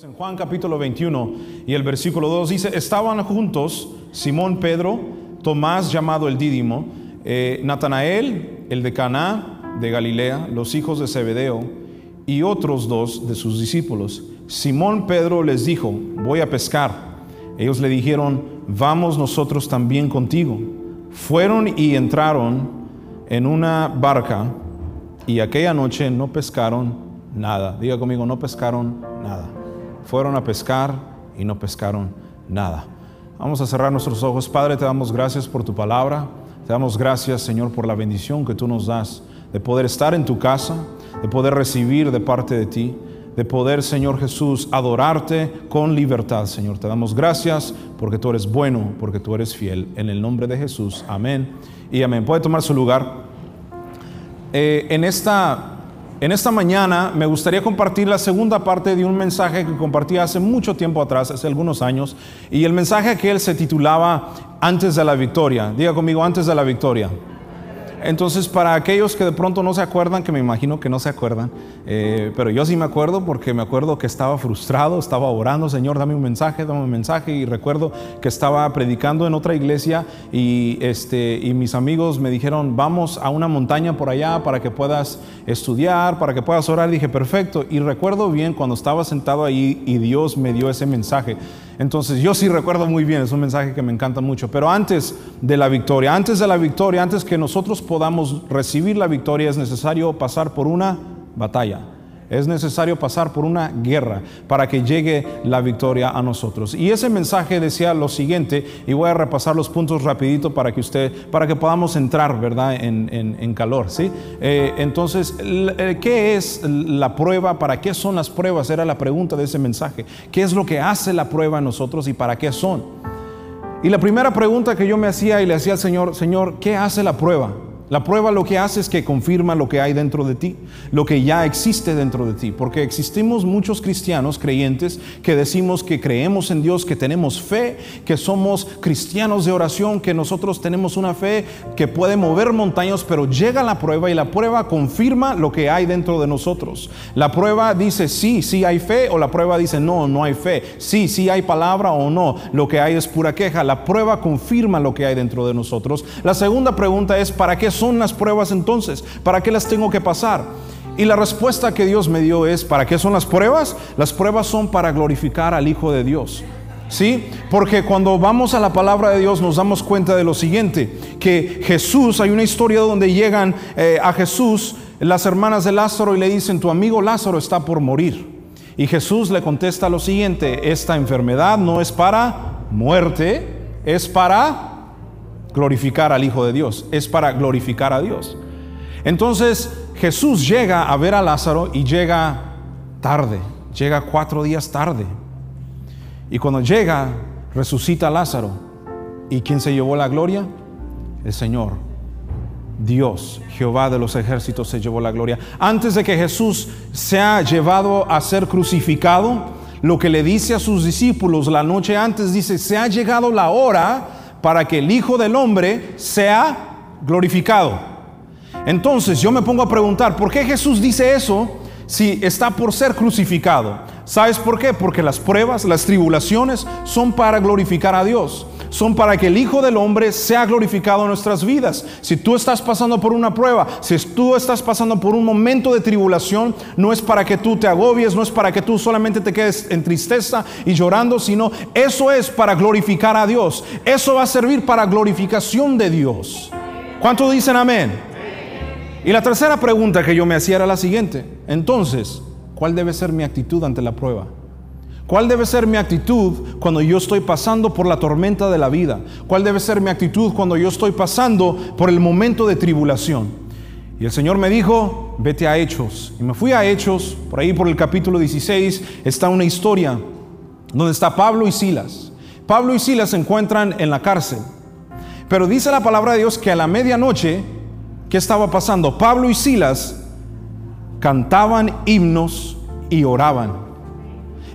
En Juan capítulo 21 y el versículo 2 dice, estaban juntos Simón Pedro, Tomás llamado el Dídimo, eh, Natanael, el de Caná de Galilea, los hijos de Zebedeo y otros dos de sus discípulos. Simón Pedro les dijo, voy a pescar. Ellos le dijeron, vamos nosotros también contigo. Fueron y entraron en una barca y aquella noche no pescaron nada. Diga conmigo, no pescaron nada fueron a pescar y no pescaron nada. Vamos a cerrar nuestros ojos. Padre, te damos gracias por tu palabra. Te damos gracias, Señor, por la bendición que tú nos das de poder estar en tu casa, de poder recibir de parte de ti, de poder, Señor Jesús, adorarte con libertad, Señor. Te damos gracias porque tú eres bueno, porque tú eres fiel. En el nombre de Jesús. Amén y amén. Puede tomar su lugar. Eh, en esta en esta mañana me gustaría compartir la segunda parte de un mensaje que compartí hace mucho tiempo atrás, hace algunos años, y el mensaje que él se titulaba Antes de la victoria. Diga conmigo, antes de la victoria. Entonces, para aquellos que de pronto no se acuerdan, que me imagino que no se acuerdan, eh, pero yo sí me acuerdo porque me acuerdo que estaba frustrado, estaba orando, Señor, dame un mensaje, dame un mensaje, y recuerdo que estaba predicando en otra iglesia y, este, y mis amigos me dijeron, vamos a una montaña por allá para que puedas estudiar, para que puedas orar. dije, perfecto. Y recuerdo bien cuando estaba sentado ahí y Dios me dio ese mensaje. Entonces yo sí recuerdo muy bien, es un mensaje que me encanta mucho, pero antes de la victoria, antes de la victoria, antes que nosotros podamos recibir la victoria es necesario pasar por una batalla. Es necesario pasar por una guerra para que llegue la victoria a nosotros. Y ese mensaje decía lo siguiente, y voy a repasar los puntos rapidito para que usted, para que podamos entrar, ¿verdad?, en, calor, ¿sí? Eh, entonces, eh, ¿qué es la prueba? ¿Para qué son las pruebas? Era la pregunta de ese mensaje. ¿Qué es lo que hace la prueba a nosotros y para qué son? Y la primera pregunta que yo me hacía y le hacía al Señor, Señor, ¿qué hace la prueba? La prueba lo que hace es que confirma lo que hay dentro de ti, lo que ya existe dentro de ti, porque existimos muchos cristianos creyentes que decimos que creemos en Dios, que tenemos fe, que somos cristianos de oración, que nosotros tenemos una fe que puede mover montañas, pero llega la prueba y la prueba confirma lo que hay dentro de nosotros. La prueba dice sí, sí hay fe, o la prueba dice no, no hay fe, sí, sí hay palabra o no, lo que hay es pura queja. La prueba confirma lo que hay dentro de nosotros. La segunda pregunta es, ¿para qué son las pruebas entonces? ¿Para qué las tengo que pasar? Y la respuesta que Dios me dio es, ¿para qué son las pruebas? Las pruebas son para glorificar al Hijo de Dios. ¿Sí? Porque cuando vamos a la palabra de Dios nos damos cuenta de lo siguiente, que Jesús, hay una historia donde llegan eh, a Jesús las hermanas de Lázaro y le dicen, tu amigo Lázaro está por morir. Y Jesús le contesta lo siguiente, esta enfermedad no es para muerte, es para glorificar al Hijo de Dios, es para glorificar a Dios. Entonces Jesús llega a ver a Lázaro y llega tarde, llega cuatro días tarde. Y cuando llega, resucita a Lázaro. ¿Y quién se llevó la gloria? El Señor. Dios, Jehová de los ejércitos, se llevó la gloria. Antes de que Jesús sea llevado a ser crucificado, lo que le dice a sus discípulos la noche antes, dice, se ha llegado la hora para que el Hijo del Hombre sea glorificado. Entonces yo me pongo a preguntar, ¿por qué Jesús dice eso si está por ser crucificado? ¿Sabes por qué? Porque las pruebas, las tribulaciones son para glorificar a Dios son para que el Hijo del Hombre sea glorificado en nuestras vidas. Si tú estás pasando por una prueba, si tú estás pasando por un momento de tribulación, no es para que tú te agobies, no es para que tú solamente te quedes en tristeza y llorando, sino eso es para glorificar a Dios. Eso va a servir para glorificación de Dios. ¿Cuántos dicen amén? Y la tercera pregunta que yo me hacía era la siguiente. Entonces, ¿cuál debe ser mi actitud ante la prueba? ¿Cuál debe ser mi actitud cuando yo estoy pasando por la tormenta de la vida? ¿Cuál debe ser mi actitud cuando yo estoy pasando por el momento de tribulación? Y el Señor me dijo, vete a Hechos. Y me fui a Hechos, por ahí por el capítulo 16 está una historia donde está Pablo y Silas. Pablo y Silas se encuentran en la cárcel. Pero dice la palabra de Dios que a la medianoche, ¿qué estaba pasando? Pablo y Silas cantaban himnos y oraban.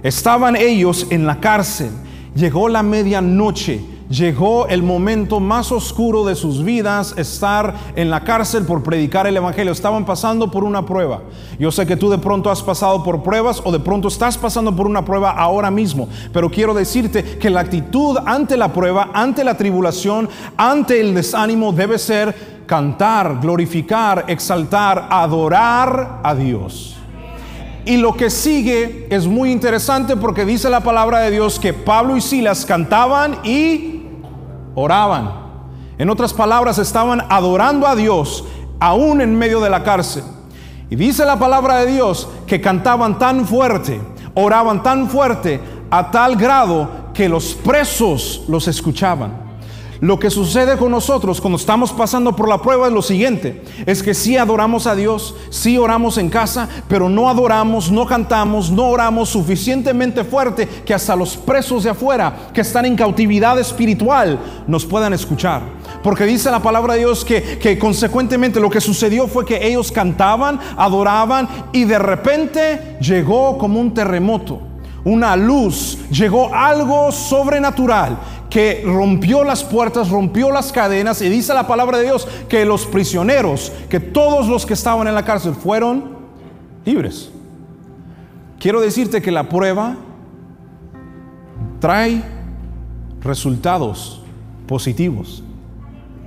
Estaban ellos en la cárcel. Llegó la medianoche, llegó el momento más oscuro de sus vidas, estar en la cárcel por predicar el Evangelio. Estaban pasando por una prueba. Yo sé que tú de pronto has pasado por pruebas o de pronto estás pasando por una prueba ahora mismo, pero quiero decirte que la actitud ante la prueba, ante la tribulación, ante el desánimo debe ser cantar, glorificar, exaltar, adorar a Dios. Y lo que sigue es muy interesante porque dice la palabra de Dios que Pablo y Silas cantaban y oraban. En otras palabras, estaban adorando a Dios aún en medio de la cárcel. Y dice la palabra de Dios que cantaban tan fuerte, oraban tan fuerte, a tal grado que los presos los escuchaban. Lo que sucede con nosotros cuando estamos pasando por la prueba es lo siguiente, es que sí adoramos a Dios, sí oramos en casa, pero no adoramos, no cantamos, no oramos suficientemente fuerte que hasta los presos de afuera que están en cautividad espiritual nos puedan escuchar. Porque dice la palabra de Dios que, que consecuentemente lo que sucedió fue que ellos cantaban, adoraban y de repente llegó como un terremoto una luz, llegó algo sobrenatural que rompió las puertas, rompió las cadenas y dice la palabra de Dios que los prisioneros, que todos los que estaban en la cárcel fueron libres. Quiero decirte que la prueba trae resultados positivos,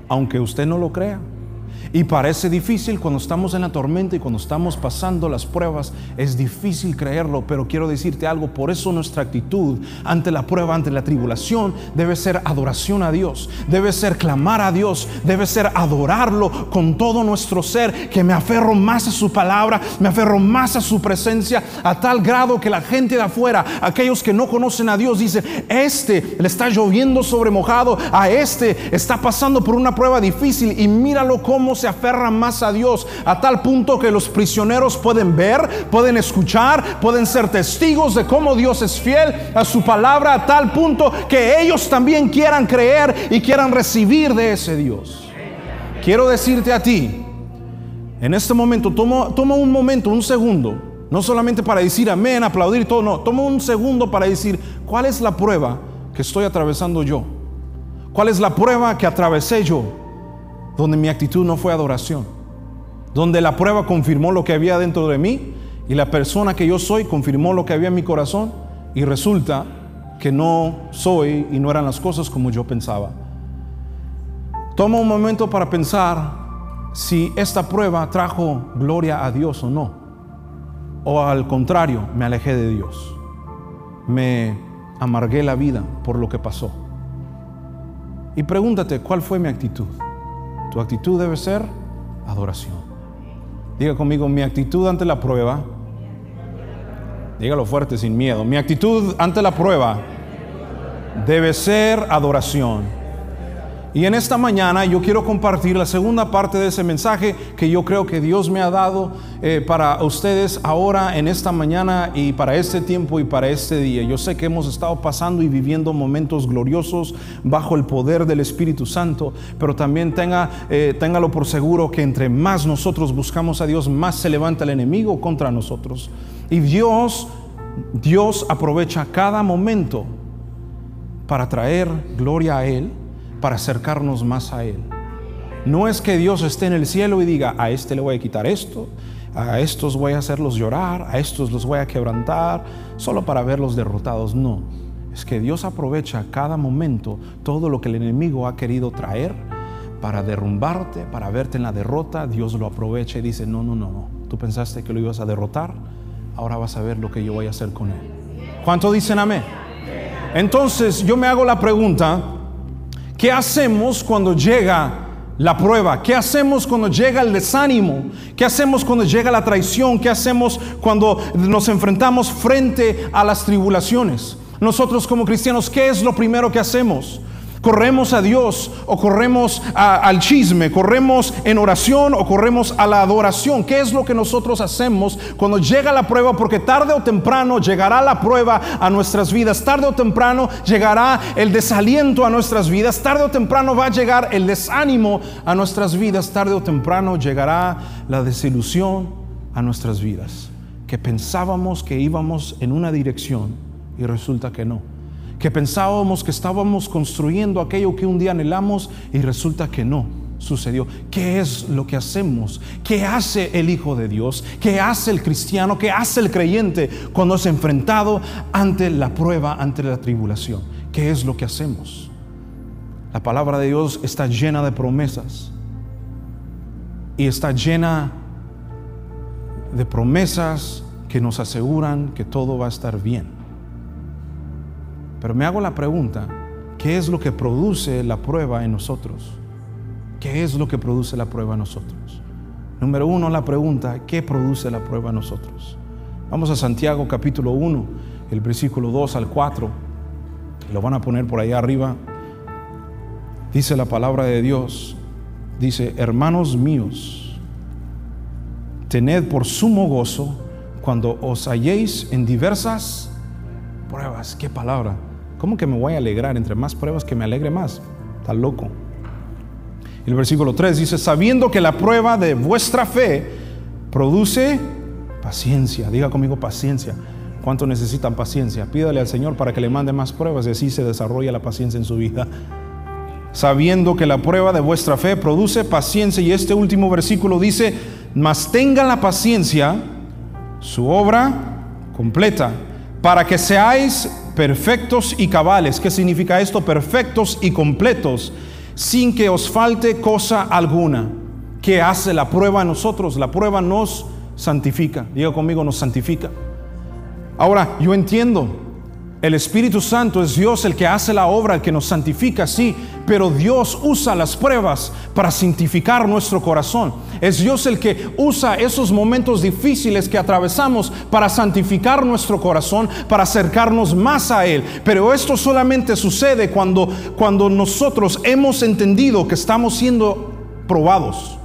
aunque usted no lo crea. Y parece difícil cuando estamos en la tormenta y cuando estamos pasando las pruebas, es difícil creerlo, pero quiero decirte algo, por eso nuestra actitud ante la prueba, ante la tribulación, debe ser adoración a Dios, debe ser clamar a Dios, debe ser adorarlo con todo nuestro ser, que me aferro más a su palabra, me aferro más a su presencia, a tal grado que la gente de afuera, aquellos que no conocen a Dios, dicen, este le está lloviendo sobre mojado, a este está pasando por una prueba difícil y míralo cómo se aferran más a Dios a tal punto que los prisioneros pueden ver, pueden escuchar, pueden ser testigos de cómo Dios es fiel a su palabra a tal punto que ellos también quieran creer y quieran recibir de ese Dios. Quiero decirte a ti, en este momento, toma, toma un momento, un segundo, no solamente para decir amén, aplaudir y todo, no, toma un segundo para decir, ¿cuál es la prueba que estoy atravesando yo? ¿Cuál es la prueba que atravesé yo? Donde mi actitud no fue adoración, donde la prueba confirmó lo que había dentro de mí y la persona que yo soy confirmó lo que había en mi corazón y resulta que no soy y no eran las cosas como yo pensaba. Toma un momento para pensar si esta prueba trajo gloria a Dios o no. O al contrario, me alejé de Dios. Me amargué la vida por lo que pasó. Y pregúntate, ¿cuál fue mi actitud? Tu actitud debe ser adoración. Diga conmigo, mi actitud ante la prueba. Dígalo fuerte, sin miedo. Mi actitud ante la prueba debe ser adoración. Y en esta mañana yo quiero compartir la segunda parte de ese mensaje que yo creo que Dios me ha dado eh, para ustedes ahora en esta mañana y para este tiempo y para este día. Yo sé que hemos estado pasando y viviendo momentos gloriosos bajo el poder del Espíritu Santo, pero también tenga, eh, por seguro que entre más nosotros buscamos a Dios, más se levanta el enemigo contra nosotros. Y Dios, Dios aprovecha cada momento para traer gloria a Él para acercarnos más a Él. No es que Dios esté en el cielo y diga, a este le voy a quitar esto, a estos voy a hacerlos llorar, a estos los voy a quebrantar, solo para verlos derrotados. No, es que Dios aprovecha cada momento todo lo que el enemigo ha querido traer para derrumbarte, para verte en la derrota. Dios lo aprovecha y dice, no, no, no, no. Tú pensaste que lo ibas a derrotar, ahora vas a ver lo que yo voy a hacer con él. ¿Cuánto dicen amén? Entonces yo me hago la pregunta, ¿Qué hacemos cuando llega la prueba? ¿Qué hacemos cuando llega el desánimo? ¿Qué hacemos cuando llega la traición? ¿Qué hacemos cuando nos enfrentamos frente a las tribulaciones? Nosotros como cristianos, ¿qué es lo primero que hacemos? Corremos a Dios o corremos al chisme, corremos en oración o corremos a la adoración. ¿Qué es lo que nosotros hacemos cuando llega la prueba? Porque tarde o temprano llegará la prueba a nuestras vidas, tarde o temprano llegará el desaliento a nuestras vidas, tarde o temprano va a llegar el desánimo a nuestras vidas, tarde o temprano llegará la desilusión a nuestras vidas, que pensábamos que íbamos en una dirección y resulta que no que pensábamos que estábamos construyendo aquello que un día anhelamos y resulta que no sucedió. ¿Qué es lo que hacemos? ¿Qué hace el Hijo de Dios? ¿Qué hace el cristiano? ¿Qué hace el creyente cuando es enfrentado ante la prueba, ante la tribulación? ¿Qué es lo que hacemos? La palabra de Dios está llena de promesas y está llena de promesas que nos aseguran que todo va a estar bien. Pero me hago la pregunta, ¿qué es lo que produce la prueba en nosotros? ¿Qué es lo que produce la prueba en nosotros? Número uno, la pregunta, ¿qué produce la prueba en nosotros? Vamos a Santiago capítulo 1, el versículo 2 al 4. Lo van a poner por ahí arriba. Dice la palabra de Dios, dice, hermanos míos, tened por sumo gozo cuando os halléis en diversas pruebas. ¿Qué palabra? ¿Cómo que me voy a alegrar? Entre más pruebas que me alegre más. Está loco. El versículo 3 dice, sabiendo que la prueba de vuestra fe produce paciencia. Diga conmigo paciencia. ¿Cuánto necesitan paciencia? Pídale al Señor para que le mande más pruebas y así se desarrolla la paciencia en su vida. Sabiendo que la prueba de vuestra fe produce paciencia y este último versículo dice, mas tenga la paciencia su obra completa para que seáis perfectos y cabales. ¿Qué significa esto? Perfectos y completos sin que os falte cosa alguna. ¿Qué hace la prueba a nosotros? La prueba nos santifica. Diga conmigo, nos santifica. Ahora, yo entiendo el Espíritu Santo es Dios el que hace la obra, el que nos santifica, sí, pero Dios usa las pruebas para santificar nuestro corazón. Es Dios el que usa esos momentos difíciles que atravesamos para santificar nuestro corazón, para acercarnos más a Él. Pero esto solamente sucede cuando, cuando nosotros hemos entendido que estamos siendo probados.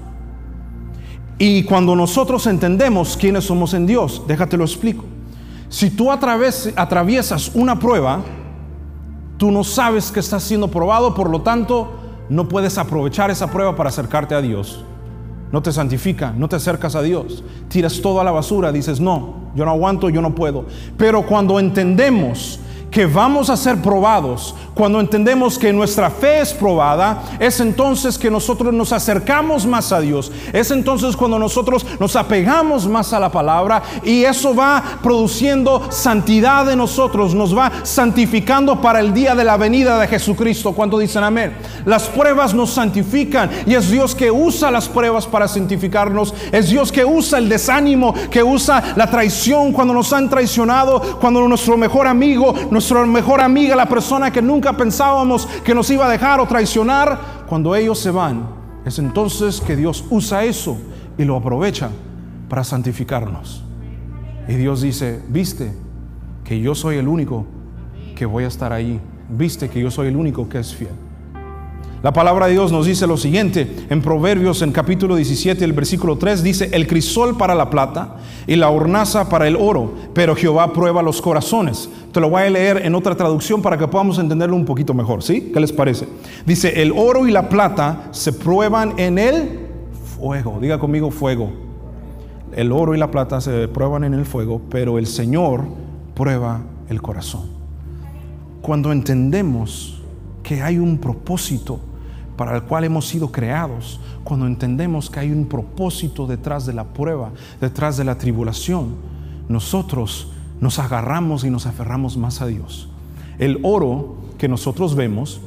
Y cuando nosotros entendemos quiénes somos en Dios, déjate lo explico. Si tú atraviesas una prueba, tú no sabes que estás siendo probado, por lo tanto, no puedes aprovechar esa prueba para acercarte a Dios. No te santifica, no te acercas a Dios. Tiras todo a la basura, dices, no, yo no aguanto, yo no puedo. Pero cuando entendemos que vamos a ser probados, cuando entendemos que nuestra fe es probada, es entonces que nosotros nos acercamos más a Dios. Es entonces cuando nosotros nos apegamos más a la palabra y eso va produciendo santidad en nosotros, nos va santificando para el día de la venida de Jesucristo. Cuando dicen amén? Las pruebas nos santifican y es Dios que usa las pruebas para santificarnos. Es Dios que usa el desánimo, que usa la traición cuando nos han traicionado, cuando nuestro mejor amigo nuestra mejor amiga, la persona que nunca pensábamos que nos iba a dejar o traicionar, cuando ellos se van, es entonces que Dios usa eso y lo aprovecha para santificarnos. Y Dios dice, viste que yo soy el único que voy a estar ahí, viste que yo soy el único que es fiel. La palabra de Dios nos dice lo siguiente, en Proverbios en capítulo 17, el versículo 3 dice, el crisol para la plata y la hornaza para el oro, pero Jehová prueba los corazones. Te lo voy a leer en otra traducción para que podamos entenderlo un poquito mejor, ¿sí? ¿Qué les parece? Dice, el oro y la plata se prueban en el fuego. Diga conmigo fuego. El oro y la plata se prueban en el fuego, pero el Señor prueba el corazón. Cuando entendemos que hay un propósito, para el cual hemos sido creados, cuando entendemos que hay un propósito detrás de la prueba, detrás de la tribulación, nosotros nos agarramos y nos aferramos más a Dios. El oro que nosotros vemos,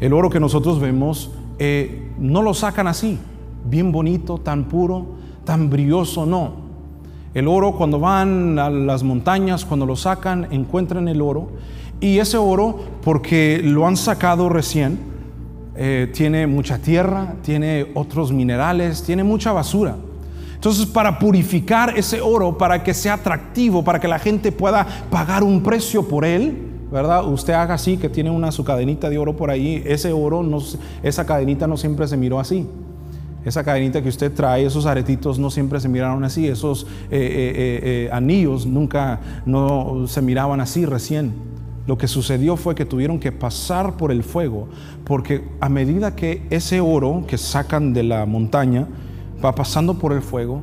el oro que nosotros vemos, eh, no lo sacan así, bien bonito, tan puro, tan brilloso, no. El oro cuando van a las montañas, cuando lo sacan, encuentran el oro. Y ese oro, porque lo han sacado recién, eh, tiene mucha tierra, tiene otros minerales, tiene mucha basura. Entonces, para purificar ese oro, para que sea atractivo, para que la gente pueda pagar un precio por él, ¿verdad? Usted haga así, que tiene una su cadenita de oro por ahí, ese oro, no, esa cadenita no siempre se miró así. Esa cadenita que usted trae, esos aretitos no siempre se miraron así, esos eh, eh, anillos nunca no se miraban así recién. Lo que sucedió fue que tuvieron que pasar por el fuego, porque a medida que ese oro que sacan de la montaña va pasando por el fuego,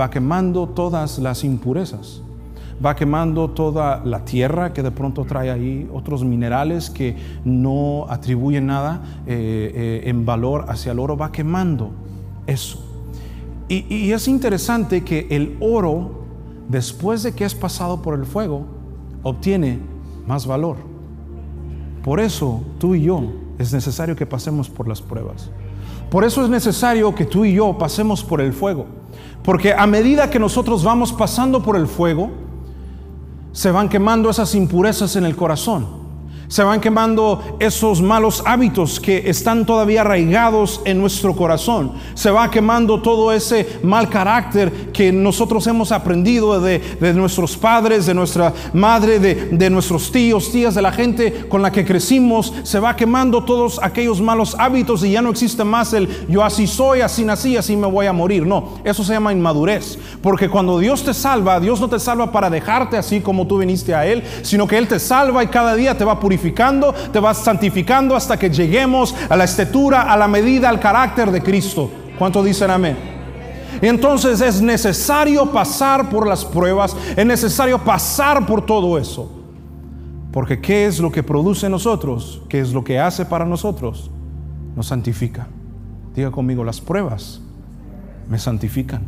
va quemando todas las impurezas, va quemando toda la tierra que de pronto trae ahí, otros minerales que no atribuyen nada eh, eh, en valor hacia el oro, va quemando eso. Y, y es interesante que el oro, después de que es pasado por el fuego, obtiene más valor. Por eso tú y yo es necesario que pasemos por las pruebas. Por eso es necesario que tú y yo pasemos por el fuego. Porque a medida que nosotros vamos pasando por el fuego, se van quemando esas impurezas en el corazón se van quemando esos malos hábitos que están todavía arraigados en nuestro corazón. Se va quemando todo ese mal carácter que nosotros hemos aprendido de, nuestros padres, de nuestra madre, de, de nuestros tíos, tías, de la gente con la que crecimos. Se va quemando todos aquellos malos hábitos y ya no existe más el yo así soy, así nací, así me voy a morir. No, eso se llama inmadurez. Porque cuando Dios te salva, Dios no te salva para dejarte así como tú viniste a Él, sino que Él te salva y cada día te va purificando te vas santificando hasta que lleguemos a la estatura, a la medida, al carácter de Cristo. ¿Cuánto dicen amén? entonces es necesario pasar por las pruebas, es necesario pasar por todo eso. Porque ¿qué es lo que produce nosotros? ¿Qué es lo que hace para nosotros? Nos santifica. Diga conmigo, las pruebas me santifican.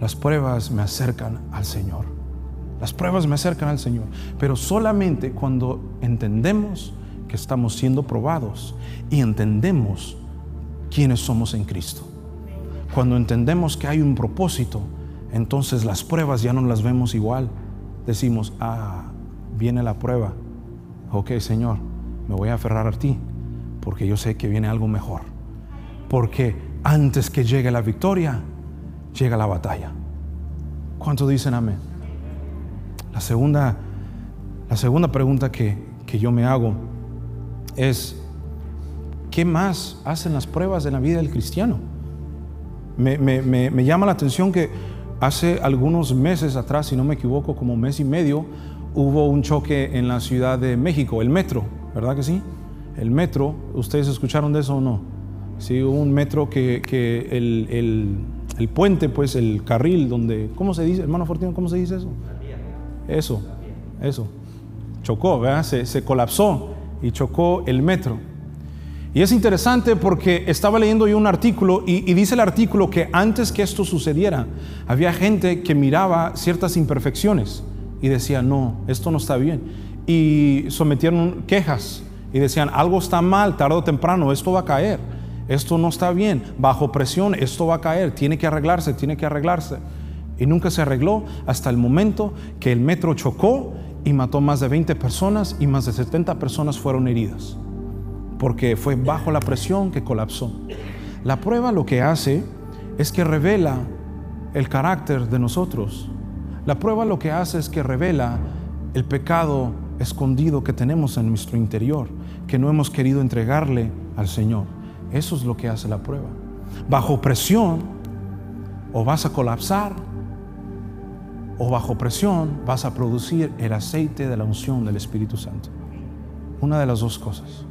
Las pruebas me acercan al Señor. Las pruebas me acercan al Señor, pero solamente cuando entendemos que estamos siendo probados y entendemos quiénes somos en Cristo. Cuando entendemos que hay un propósito, entonces las pruebas ya no las vemos igual. Decimos, ah, viene la prueba. Ok, Señor, me voy a aferrar a ti, porque yo sé que viene algo mejor. Porque antes que llegue la victoria, llega la batalla. ¿Cuántos dicen amén? La segunda, la segunda pregunta que, yo me hago es, ¿qué más hacen las pruebas de la vida del cristiano? Me, me, llama la atención que hace algunos meses atrás, si no me equivoco, como mes y medio, hubo un choque en la Ciudad de México, el metro, ¿verdad que sí? El metro, ¿ustedes escucharon de eso o no? Sí, hubo un metro que, que el, el, el, puente, pues el carril donde, ¿cómo se dice, hermano Fortino, cómo se dice eso? Eso, eso. Chocó, ¿verdad? Se, colapsó y chocó el metro. Y es interesante porque estaba leyendo yo un artículo y, dice el artículo que antes que esto sucediera, había gente que miraba ciertas imperfecciones y decía, no, esto no está bien. Y sometieron quejas y decían, algo está mal, tarde o temprano, esto va a caer, esto no está bien, bajo presión, esto va a caer, tiene que arreglarse, tiene que arreglarse y nunca se arregló hasta el momento que el metro chocó y mató más de 20 personas y más de 70 personas fueron heridas, porque fue bajo la presión que colapsó. La prueba lo que hace es que revela el carácter de nosotros. La prueba lo que hace es que revela el pecado escondido que tenemos en nuestro interior, que no hemos querido entregarle al Señor. Eso es lo que hace la prueba. Bajo presión, o vas a colapsar o bajo presión vas a producir el aceite de la unción del Espíritu Santo. Una de las dos cosas.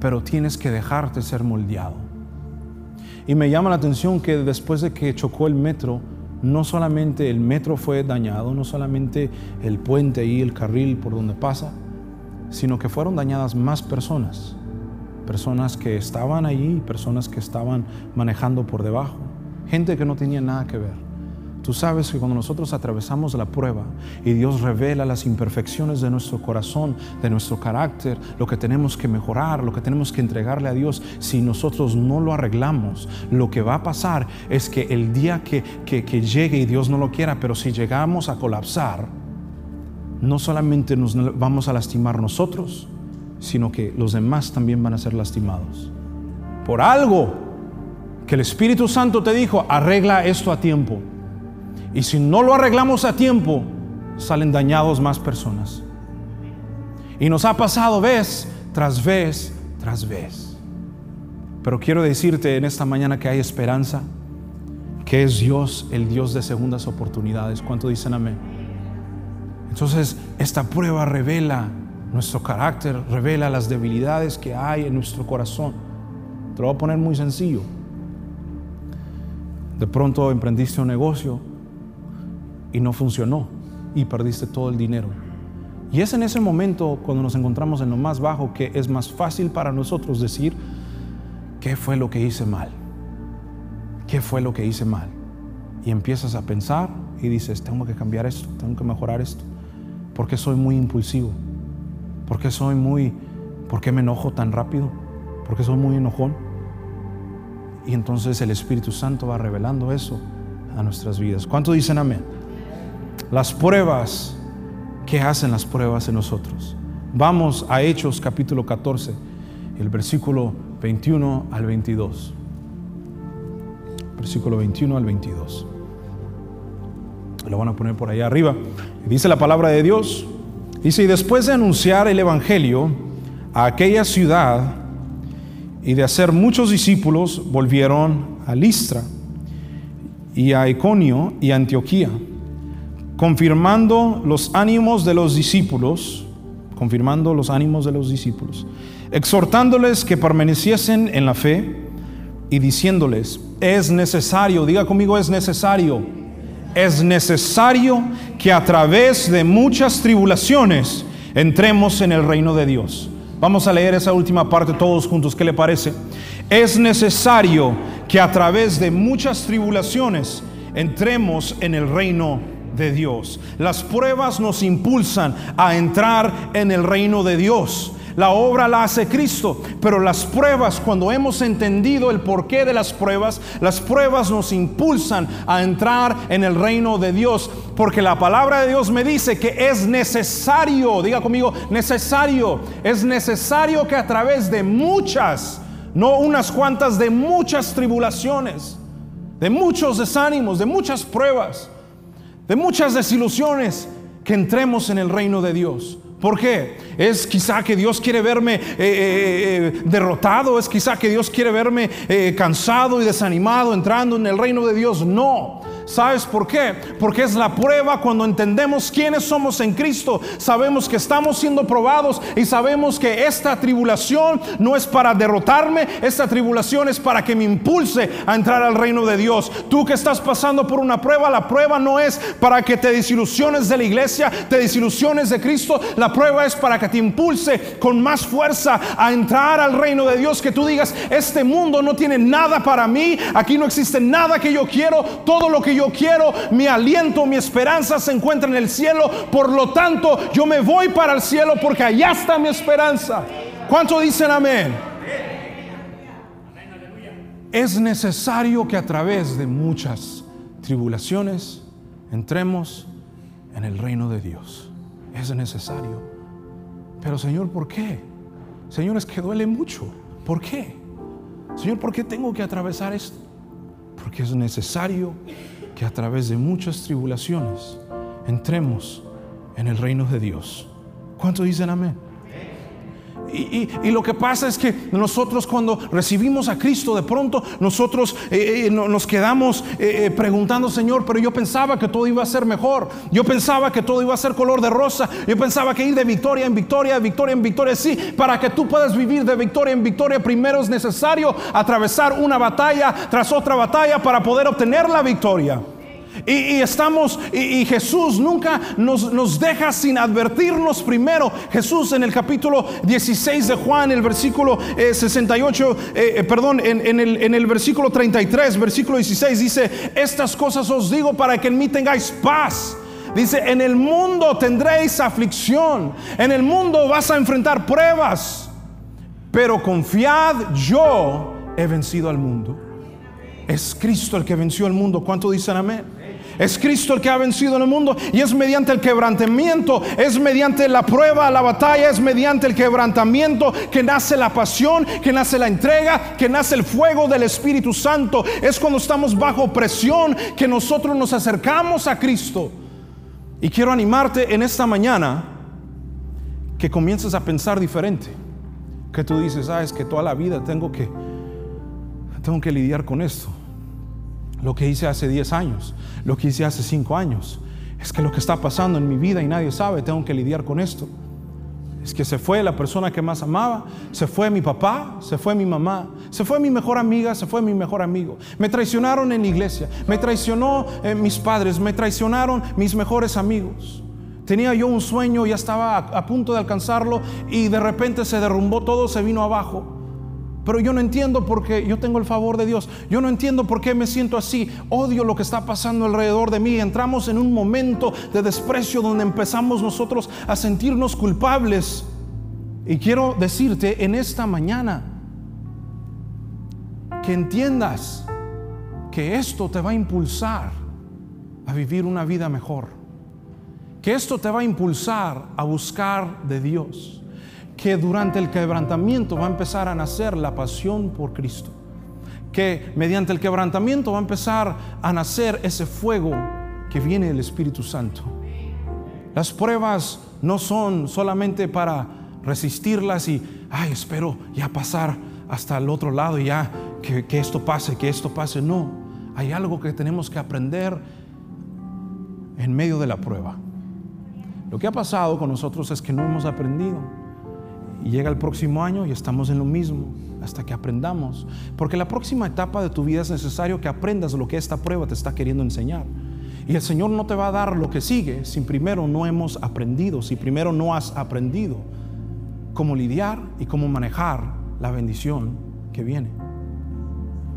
Pero tienes que dejarte ser moldeado. Y me llama la atención que después de que chocó el metro, no solamente el metro fue dañado, no solamente el puente y el carril por donde pasa, sino que fueron dañadas más personas. Personas que estaban allí, personas que estaban manejando por debajo, gente que no tenía nada que ver. Tú sabes que cuando nosotros atravesamos la prueba y Dios revela las imperfecciones de nuestro corazón, de nuestro carácter, lo que tenemos que mejorar, lo que tenemos que entregarle a Dios, si nosotros no lo arreglamos, lo que va a pasar es que el día que, que, llegue y Dios no lo quiera, pero si llegamos a colapsar, no solamente nos vamos a lastimar nosotros, sino que los demás también van a ser lastimados. Por algo que el Espíritu Santo te dijo, arregla esto a tiempo. Y si no lo arreglamos a tiempo, salen dañados más personas. Y nos ha pasado vez tras vez tras vez. Pero quiero decirte en esta mañana que hay esperanza, que es Dios el Dios de segundas oportunidades. ¿Cuánto dicen amén? Entonces, esta prueba revela nuestro carácter, revela las debilidades que hay en nuestro corazón. Te lo voy a poner muy sencillo. De pronto emprendiste un negocio y no funcionó. y perdiste todo el dinero. Y es en ese momento cuando nos encontramos en lo más bajo que es más fácil para nosotros decir, ¿qué fue lo que hice mal? ¿Qué fue lo que hice mal? Y empiezas a pensar y dices, tengo que cambiar esto, tengo que mejorar esto, porque soy muy impulsivo, porque soy muy, ¿por qué me enojo tan rápido? Porque soy muy enojón. Y entonces el Espíritu Santo va revelando eso a nuestras vidas. ¿Cuánto dicen amén? Las pruebas, ¿qué hacen las pruebas en nosotros? Vamos a Hechos capítulo 14, el versículo 21 al 22. Versículo 21 al 22. Lo van a poner por allá arriba. Dice la palabra de Dios. Dice, y después de anunciar el Evangelio a aquella ciudad y de hacer muchos discípulos, volvieron a Listra y a Iconio y Antioquía, confirmando los ánimos de los discípulos, confirmando los ánimos de los discípulos, exhortándoles que permaneciesen en la fe y diciéndoles, es necesario, diga conmigo, es necesario, es necesario que a través de muchas tribulaciones entremos en el reino de Dios. Vamos a leer esa última parte todos juntos, ¿qué le parece? Es necesario que a través de muchas tribulaciones entremos en el reino de Dios. Las pruebas nos impulsan a entrar en el reino de Dios. La obra la hace Cristo, pero las pruebas, cuando hemos entendido el porqué de las pruebas, las pruebas nos impulsan a entrar en el reino de Dios, porque la palabra de Dios me dice que es necesario, diga conmigo, necesario, es necesario que a través de muchas, no unas cuantas, de muchas tribulaciones, de muchos desánimos, de muchas pruebas, de muchas desilusiones, que entremos en el reino de Dios. ¿Por qué? Es quizá que Dios quiere verme eh, eh, eh, derrotado, es quizá que Dios quiere verme cansado y desanimado entrando en el reino de Dios. No, ¿Sabes por qué? Porque es la prueba cuando entendemos quiénes somos en Cristo. Sabemos que estamos siendo probados y sabemos que esta tribulación no es para derrotarme, esta tribulación es para que me impulse a entrar al reino de Dios. Tú que estás pasando por una prueba, la prueba no es para que te desilusiones de la iglesia, te desilusiones de Cristo. La prueba es para que te impulse con más fuerza a entrar al reino de Dios. Que tú digas, este mundo no tiene nada para mí, aquí no existe nada que yo quiero, todo lo que yo quiero, mi aliento, mi esperanza se encuentra en el cielo. Por lo tanto, yo me voy para el cielo porque allá está mi esperanza. ¿Cuánto dicen amén? Es necesario que a través de muchas tribulaciones entremos en el reino de Dios. Es necesario. Pero Señor, ¿por qué? Señor, es que duele mucho. ¿Por qué? Señor, ¿por qué tengo que atravesar esto? Porque es necesario que a través de muchas tribulaciones entremos en el reino de Dios. ¿Cuánto dicen amén? Y, lo que pasa es que nosotros cuando recibimos a Cristo, de pronto nosotros eh, eh, nos quedamos eh, preguntando, Señor, pero yo pensaba que todo iba a ser mejor. Yo pensaba que todo iba a ser color de rosa. Yo pensaba que ir de victoria en victoria, de victoria en victoria. Sí, para que tú puedas vivir de victoria en victoria, primero es necesario atravesar una batalla tras otra batalla para poder obtener la victoria. Y, estamos, y, Jesús nunca nos, deja sin advertirnos primero. Jesús en el capítulo 16 de Juan, el versículo 68, eh, eh, eh, perdón, en, el, en el versículo 33, versículo 16, dice, estas cosas os digo para que en mí tengáis paz. Dice, en el mundo tendréis aflicción, en el mundo vas a enfrentar pruebas, pero confiad, yo he vencido al mundo. Es Cristo el que venció al mundo. ¿Cuánto dicen amén? Es Cristo el que ha vencido en el mundo y es mediante el quebrantamiento, es mediante la prueba, la batalla, es mediante el quebrantamiento que nace la pasión, que nace la entrega, que nace el fuego del Espíritu Santo. Es cuando estamos bajo presión que nosotros nos acercamos a Cristo. Y quiero animarte en esta mañana que comiences a pensar diferente. Que tú dices, ah, es que toda la vida tengo que, tengo que lidiar con esto lo que hice hace 10 años, lo que hice hace 5 años. Es que lo que está pasando en mi vida y nadie sabe, tengo que lidiar con esto. es que se fue la persona que más amaba, se fue mi papá, se fue mi mamá, se fue mi mejor amiga, se fue mi mejor amigo. Me traicionaron en la iglesia, me traicionó eh, mis padres, me traicionaron mis mejores amigos. Tenía yo un sueño, ya estaba a punto de alcanzarlo y de repente se derrumbó todo, se vino abajo. Pero yo no entiendo por qué yo tengo el favor de Dios. Yo no entiendo por qué me siento así. Odio lo que está pasando alrededor de mí. Entramos en un momento de desprecio donde empezamos nosotros a sentirnos culpables. Y quiero decirte en esta mañana que entiendas que esto te va a impulsar a vivir una vida mejor. Que esto te va a impulsar a buscar de Dios que durante el quebrantamiento va a empezar a nacer la pasión por Cristo. Que mediante el quebrantamiento va a empezar a nacer ese fuego que viene del Espíritu Santo. Las pruebas no son solamente para resistirlas y, ay, espero ya pasar hasta el otro lado y ya que, que esto pase, que esto pase. No, hay algo que tenemos que aprender en medio de la prueba. Lo que ha pasado con nosotros es que no hemos aprendido. Y llega el próximo año y estamos en lo mismo hasta que aprendamos. Porque la próxima etapa de tu vida es necesario que aprendas lo que esta prueba te está queriendo enseñar. Y el Señor no te va a dar lo que sigue si primero no hemos aprendido, si primero no has aprendido cómo lidiar y cómo manejar la bendición que viene.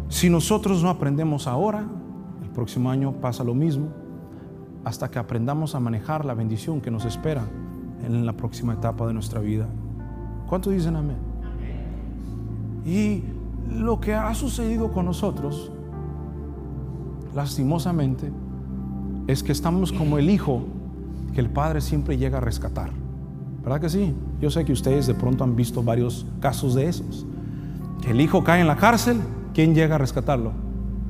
Si nosotros no aprendemos ahora, el próximo año pasa lo mismo, hasta que aprendamos a manejar la bendición que nos espera en la próxima etapa de nuestra vida. ¿Cuántos dicen amén? Y lo que ha sucedido con nosotros, lastimosamente, es que estamos como el hijo que el padre siempre llega a rescatar. ¿Verdad que sí? Yo sé que ustedes de pronto han visto varios casos de esos. Que el hijo cae en la cárcel, ¿quién llega a rescatarlo?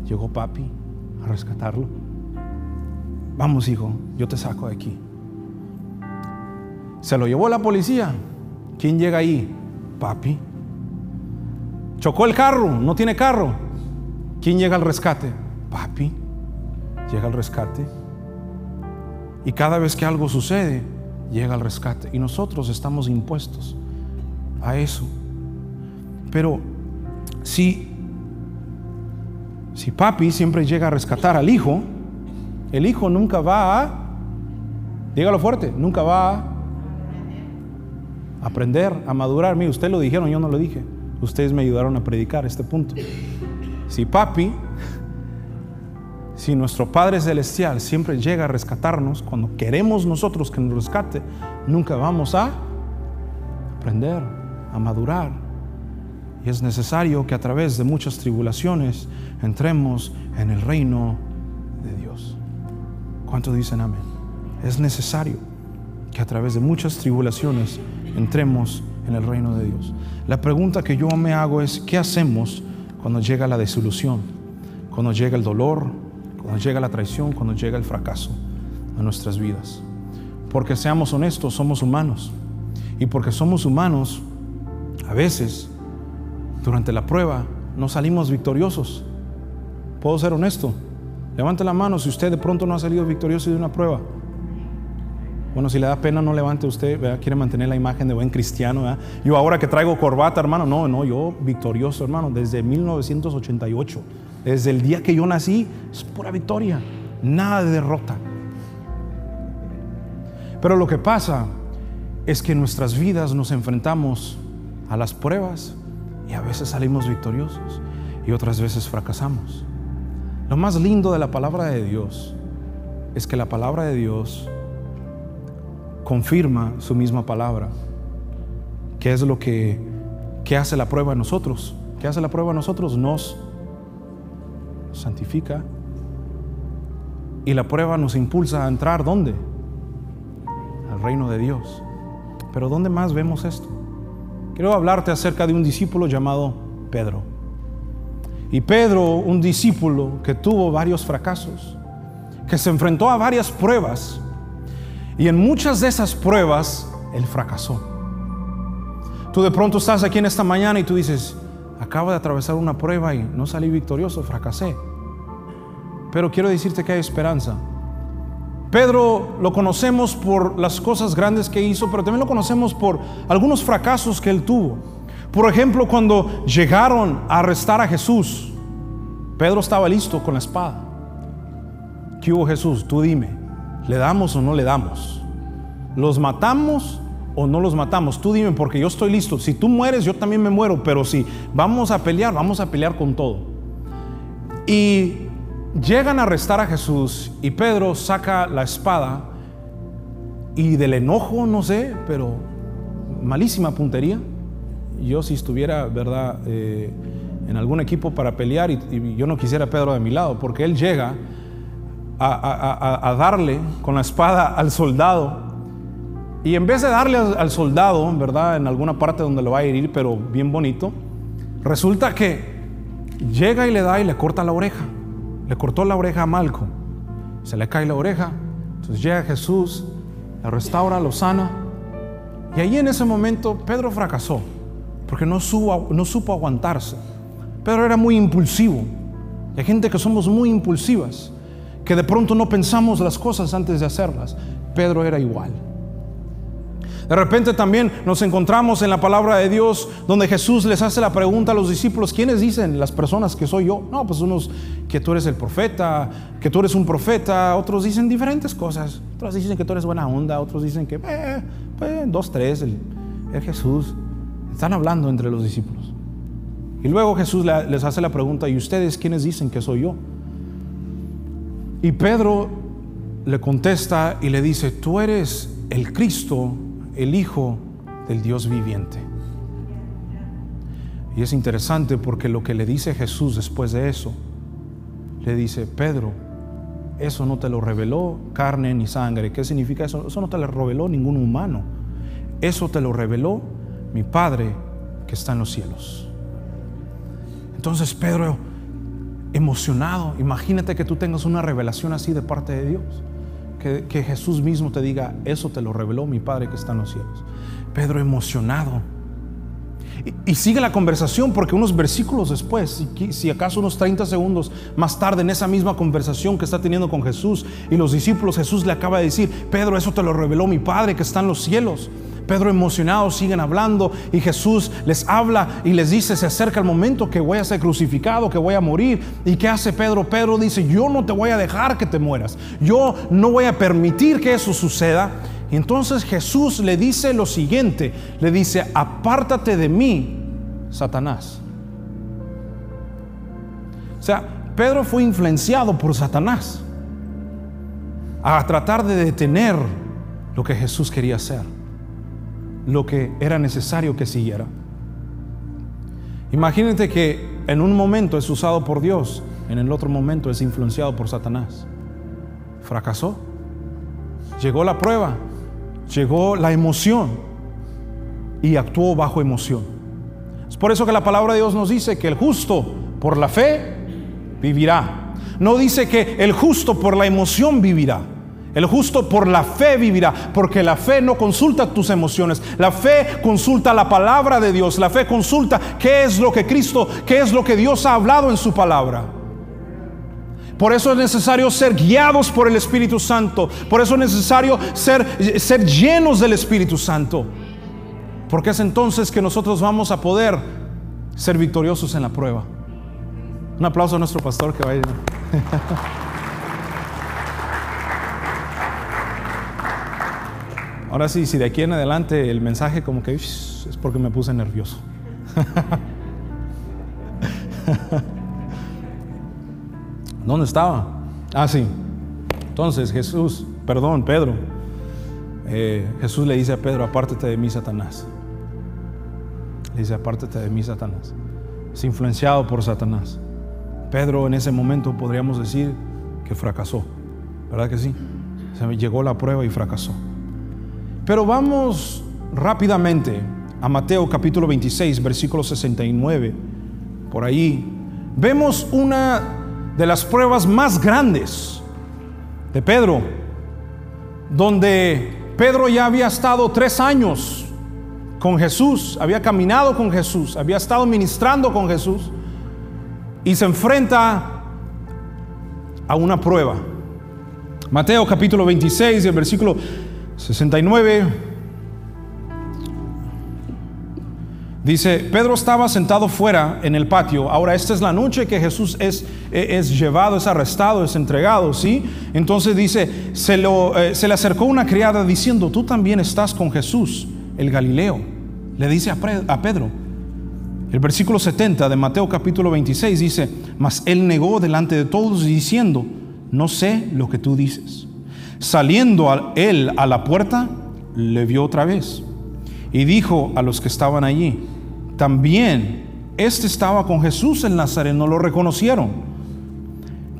Llegó papi a rescatarlo. Vamos, hijo, yo te saco de aquí. Se lo llevó la policía, ¿Quién llega ahí? Papi. Chocó el carro, no tiene carro. ¿Quién llega al rescate? Papi. Llega al rescate. Y cada vez que algo sucede, llega al rescate. Y nosotros estamos impuestos a eso. Pero si, si papi siempre llega a rescatar al hijo, el hijo nunca va a, dígalo fuerte, nunca va a aprender, a madurar. Mire, usted lo dijeron, yo no lo dije. Ustedes me ayudaron a predicar este punto. Si papi, si nuestro Padre Celestial siempre llega a rescatarnos, cuando queremos nosotros que nos rescate, nunca vamos a aprender, a madurar. Y es necesario que a través de muchas tribulaciones entremos en el reino de Dios. ¿Cuántos dicen amén? Es necesario que a través de muchas tribulaciones entremos en el reino de Dios. La pregunta que yo me hago es, ¿qué hacemos cuando llega la desilusión? Cuando llega el dolor, cuando llega la traición, cuando llega el fracaso a nuestras vidas. Porque seamos honestos, somos humanos. Y porque somos humanos, a veces, durante la prueba, no salimos victoriosos. ¿Puedo ser honesto? Levante la mano si usted de pronto no ha salido victorioso de una prueba. Bueno, si le da pena, no levante usted, quiere mantener la imagen de buen cristiano. Yo ahora que traigo corbata, hermano, no, no, yo victorioso, hermano, desde 1988, desde el día que yo nací, es pura victoria, nada de derrota. Pero lo que pasa es que en nuestras vidas nos enfrentamos a las pruebas y a veces salimos victoriosos y otras veces fracasamos. Lo más lindo de la palabra de Dios es que la palabra de Dios confirma su misma palabra. ¿Qué es lo que, hace la prueba en nosotros? ¿Qué hace la prueba en nosotros? Nos santifica. Y la prueba nos impulsa a entrar ¿dónde? Al reino de Dios. Pero ¿dónde más vemos esto? Quiero hablarte acerca de un discípulo llamado Pedro. Y Pedro, un discípulo que tuvo varios fracasos, que se enfrentó a varias pruebas, y en muchas de esas pruebas, Él fracasó. Tú de pronto estás aquí en esta mañana y tú dices, acabo de atravesar una prueba y no salí victorioso, fracasé. Pero quiero decirte que hay esperanza. Pedro lo conocemos por las cosas grandes que hizo, pero también lo conocemos por algunos fracasos que él tuvo. Por ejemplo, cuando llegaron a arrestar a Jesús, Pedro estaba listo con la espada. ¿Qué hubo Jesús? Tú dime, ¿le damos o no le damos? ¿Los matamos o no los matamos? Tú dime, porque yo estoy listo. Si tú mueres, yo también me muero, pero si vamos a pelear, vamos a pelear con todo. Y llegan a arrestar a Jesús y Pedro saca la espada y del enojo, no sé, pero malísima puntería. Yo si estuviera, ¿verdad?, eh, en algún equipo para pelear y, yo no quisiera Pedro de mi lado, porque él llega a, darle con la espada al soldado. Y en vez de darle al, soldado, ¿verdad?, en alguna parte donde lo va a herir, pero bien bonito, resulta que llega y le da y le corta la oreja. Le cortó la oreja a Malco, se le cae la oreja, entonces llega Jesús, la restaura, lo sana, y ahí en ese momento Pedro fracasó, porque no, no supo aguantarse. Pedro era muy impulsivo, hay gente que somos muy impulsivas, que de pronto no pensamos las cosas antes de hacerlas. Pedro era igual. De repente también nos encontramos en la palabra de Dios donde Jesús les hace la pregunta a los discípulos, ¿quiénes dicen las personas que soy yo? No, pues unos que tú eres el profeta, que tú eres un profeta, otros dicen diferentes cosas, otros dicen que tú eres buena onda, otros dicen que, eh, pues, dos, tres, el, Jesús. Están hablando entre los discípulos. Y luego Jesús les hace la pregunta, ¿y ustedes quiénes dicen que soy yo? Y Pedro le contesta y le dice, tú eres el Cristo, el Hijo del Dios viviente. Y es interesante porque lo que le dice Jesús después de eso, le dice, Pedro, eso no te lo reveló carne ni sangre. ¿Qué significa eso? Eso no te lo reveló ningún humano. Eso te lo reveló mi Padre que está en los cielos. Entonces Pedro, emocionado, imagínate que tú tengas una revelación así de parte de Dios que, Jesús mismo te diga, eso te lo reveló mi Padre que está en los cielos. Pedro emocionado. Y, sigue la conversación porque unos versículos después, si, si, acaso unos 30 segundos más tarde, en esa misma conversación que está teniendo con Jesús y los discípulos, Jesús le acaba de decir, Pedro, eso te lo reveló mi Padre que está en los cielos. Pedro emocionado siguen hablando y Jesús les habla y les dice, se acerca el momento que voy a ser crucificado, que voy a morir. ¿Y qué hace Pedro? Pedro dice, yo no te voy a dejar que te mueras. Yo no voy a permitir que eso suceda. Y entonces Jesús le dice lo siguiente, le dice, apártate de mí, Satanás. O sea, Pedro fue influenciado por Satanás a tratar de detener lo que Jesús quería hacer lo que era necesario que siguiera. Imagínate que en un momento es usado por Dios, en el otro momento es influenciado por Satanás. Fracasó. Llegó la prueba, llegó la emoción y actuó bajo emoción. Es por eso que la palabra de Dios nos dice que el justo por la fe vivirá. No dice que el justo por la emoción vivirá. El justo por la fe vivirá, porque la fe no consulta tus emociones, la fe consulta la palabra de Dios, la fe consulta qué es lo que Cristo, qué es lo que Dios ha hablado en su palabra. Por eso es necesario ser guiados por el Espíritu Santo, por eso es necesario ser, ser llenos del Espíritu Santo, porque es entonces que nosotros vamos a poder ser victoriosos en la prueba. Un aplauso a nuestro pastor que vaya. Ahora sí, si de aquí en adelante el mensaje como que es porque me puse nervioso. ¿Dónde estaba? Ah, sí. Entonces Jesús, perdón, Pedro. Eh, Jesús le dice a Pedro, apártate de mí, Satanás. Le dice, apártate de mí, Satanás. Es influenciado por Satanás. Pedro en ese momento podríamos decir que fracasó. ¿Verdad que sí? Llegó la prueba y fracasó. Pero vamos rápidamente a Mateo capítulo 26, versículo 69. Por ahí vemos una de las pruebas más grandes de Pedro, donde Pedro ya había estado tres años con Jesús, había caminado con Jesús, había estado ministrando con Jesús y se enfrenta a una prueba, Mateo capítulo 26 y el versículo 69. Dice, Pedro estaba sentado fuera en el patio. Ahora, esta es la noche que Jesús es, es llevado, es arrestado, es entregado, ¿sí? Entonces dice, se, lo, eh, se le acercó una criada diciendo, tú también estás con Jesús, el Galileo. Le dice a, a Pedro. El versículo 70 de Mateo capítulo 26 dice, mas él negó delante de todos diciendo, no sé lo que tú dices. Saliendo él a la puerta, le vio otra vez y dijo a los que estaban allí, también este estaba con Jesús el Nazareno, lo reconocieron.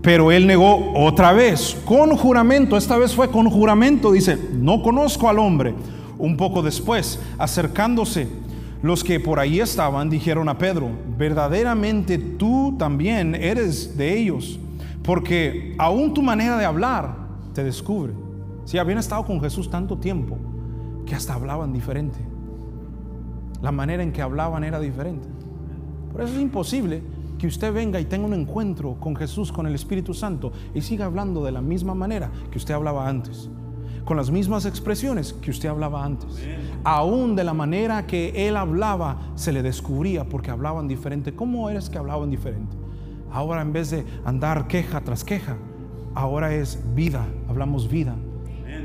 Pero él negó otra vez, con juramento, esta vez fue con juramento, dice, no conozco al hombre. Un poco después, acercándose, los que por ahí estaban dijeron a Pedro, verdaderamente tú también eres de ellos, porque aún tu manera de hablar te descubre. Si habían estado con Jesús tanto tiempo que hasta hablaban diferente. La manera en que hablaban era diferente. Por eso es imposible que usted venga y tenga un encuentro con Jesús, con el Espíritu Santo, y siga hablando de la misma manera que usted hablaba antes, con las mismas expresiones que usted hablaba antes. Aún de la manera que él hablaba, se le descubría porque hablaban diferente. ¿Cómo eres que hablaban diferente? Ahora en vez de andar queja tras queja, ahora es vida, hablamos vida.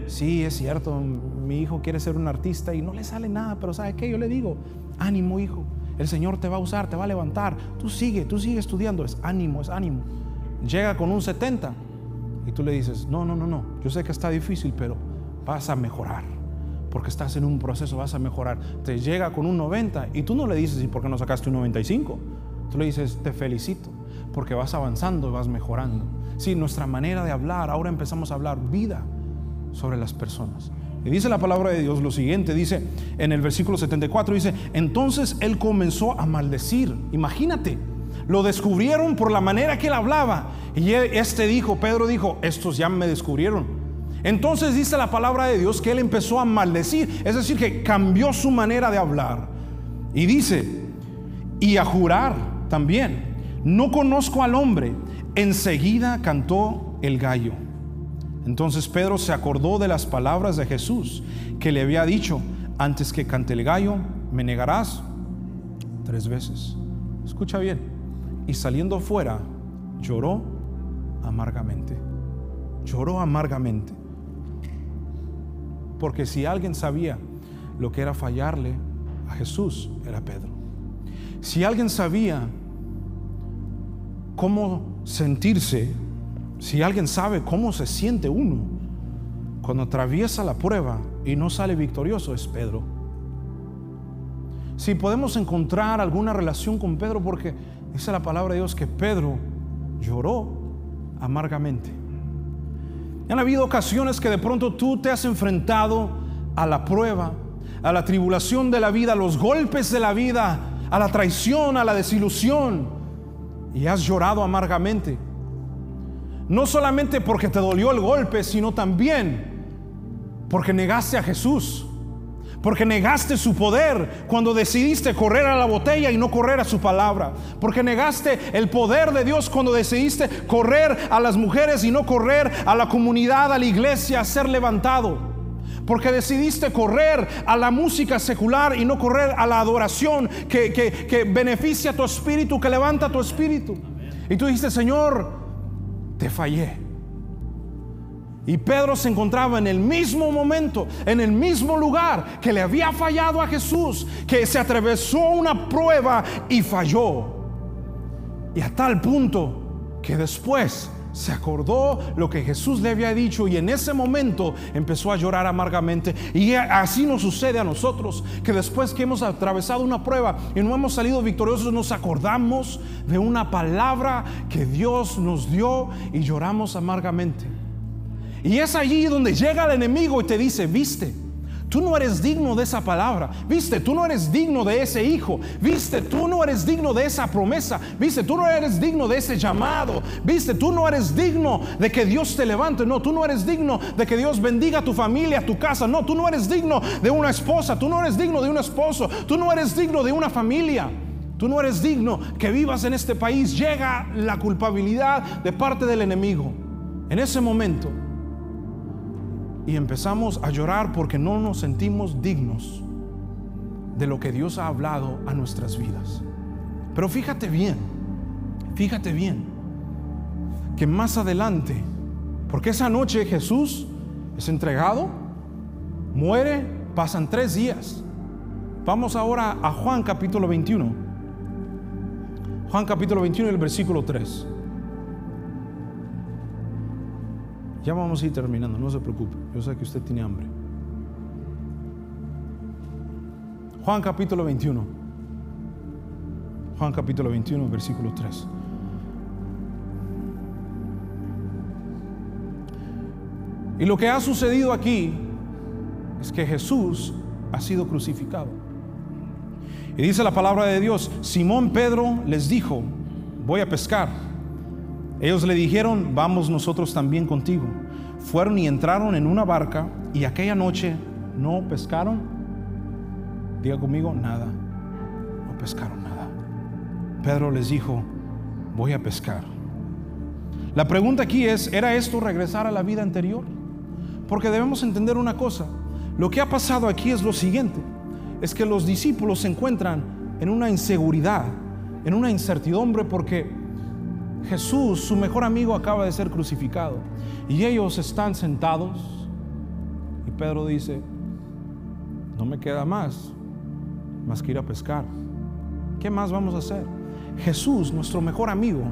Sí, es cierto, mi hijo quiere ser un artista y no le sale nada, pero ¿sabe qué? Yo le digo, ánimo hijo, el Señor te va a usar, te va a levantar, tú sigue, tú sigue estudiando, es ánimo, es ánimo. Llega con un 70 y tú le dices, no, no, no, no, yo sé que está difícil, pero vas a mejorar, porque estás en un proceso, vas a mejorar. Te llega con un 90 y tú no le dices, ¿y por qué no sacaste un 95? Tú le dices, te felicito, porque vas avanzando y vas mejorando. Sí, nuestra manera de hablar, ahora empezamos a hablar vida sobre las personas. Y dice la palabra de Dios lo siguiente, dice en el versículo 74, dice, entonces él comenzó a maldecir. Imagínate, lo descubrieron por la manera que él hablaba. Y este dijo, Pedro dijo, estos ya me descubrieron. Entonces dice la palabra de Dios que él empezó a maldecir, es decir, que cambió su manera de hablar. Y dice, y a jurar también, no conozco al hombre. Enseguida cantó el gallo. Entonces Pedro se acordó de las palabras de Jesús que le había dicho, antes que cante el gallo, me negarás tres veces. Escucha bien. Y saliendo fuera, lloró amargamente. Lloró amargamente. Porque si alguien sabía lo que era fallarle a Jesús, era Pedro. Si alguien sabía cómo sentirse si alguien sabe cómo se siente uno cuando atraviesa la prueba y no sale victorioso, es Pedro. Si podemos encontrar alguna relación con Pedro, porque dice la palabra de Dios que Pedro lloró amargamente. Han habido ocasiones que de pronto tú te has enfrentado a la prueba, a la tribulación de la vida, a los golpes de la vida, a la traición, a la desilusión, y has llorado amargamente. No solamente porque te dolió el golpe, sino también porque negaste a Jesús. Porque negaste su poder cuando decidiste correr a la botella y no correr a su palabra. Porque negaste el poder de Dios cuando decidiste correr a las mujeres y no correr a la comunidad, a la iglesia, a ser levantado. Porque decidiste correr a la música secular y no correr a la adoración que, que beneficia tu espíritu, que levanta tu espíritu. Y tú dijiste, Señor, te fallé. Y Pedro se encontraba en el mismo momento, en el mismo lugar que le había fallado a Jesús, que se atravesó una prueba y falló. Y a tal punto que después se acordó lo que Jesús le había dicho y en ese momento empezó a llorar amargamente. Y así nos sucede a nosotros, que después que hemos atravesado una prueba y no hemos salido victoriosos, nos acordamos de una palabra que Dios nos dio y lloramos amargamente. Y es allí donde llega el enemigo y te dice, viste, Tú no eres digno de esa palabra. Viste, tú no eres digno de ese hijo. Viste, tú no eres digno de esa promesa. Viste, tú no eres digno de ese llamado. Viste, tú no eres digno de que Dios te levante. No, tú no eres digno de que Dios bendiga tu familia, tu casa. No, tú no eres digno de una esposa. Tú no eres digno de un esposo. Tú no eres digno de una familia. Tú no eres digno que vivas en este país. Llega la culpabilidad de parte del enemigo. En ese momento y empezamos a llorar porque no nos sentimos dignos de lo que Dios ha hablado a nuestras vidas. Pero fíjate bien, fíjate bien, que más adelante, porque esa noche Jesús es entregado, muere, pasan tres días. Vamos ahora a Juan capítulo 21. Juan capítulo 21, el versículo 3. Ya vamos a ir terminando, no se preocupe. Yo sé que usted tiene hambre. Juan capítulo 21. Juan capítulo 21, versículo 3. Y lo que ha sucedido aquí es que Jesús ha sido crucificado. Y dice la palabra de Dios, Simón Pedro les dijo, voy a pescar. Ellos le dijeron, vamos nosotros también contigo. Fueron y entraron en una barca y aquella noche no pescaron. Diga conmigo, nada. No pescaron nada. Pedro les dijo, voy a pescar. La pregunta aquí es, ¿era esto regresar a la vida anterior? Porque debemos entender una cosa. Lo que ha pasado aquí es lo siguiente. Es que los discípulos se encuentran en una inseguridad, en una incertidumbre porque Jesús, su mejor amigo, acaba de ser crucificado. Y ellos están sentados. Y Pedro dice, no me queda más más que ir a pescar. ¿Qué más vamos a hacer? Jesús, nuestro mejor amigo,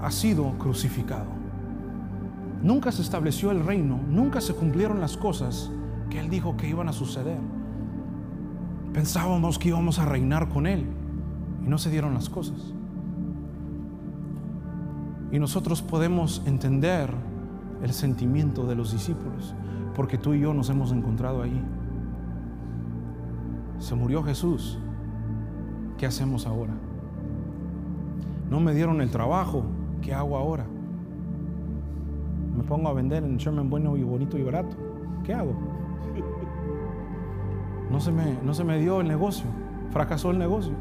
ha sido crucificado. Nunca se estableció el reino, nunca se cumplieron las cosas que Él dijo que iban a suceder. Pensábamos que íbamos a reinar con Él y no se dieron las cosas. Y nosotros podemos entender el sentimiento de los discípulos, porque tú y yo nos hemos encontrado ahí. Se murió Jesús. ¿Qué hacemos ahora? No me dieron el trabajo. ¿Qué hago ahora? Me pongo a vender en Sherman bueno y bonito y barato. ¿Qué hago? No se me, no se me dio el negocio. Fracasó el negocio.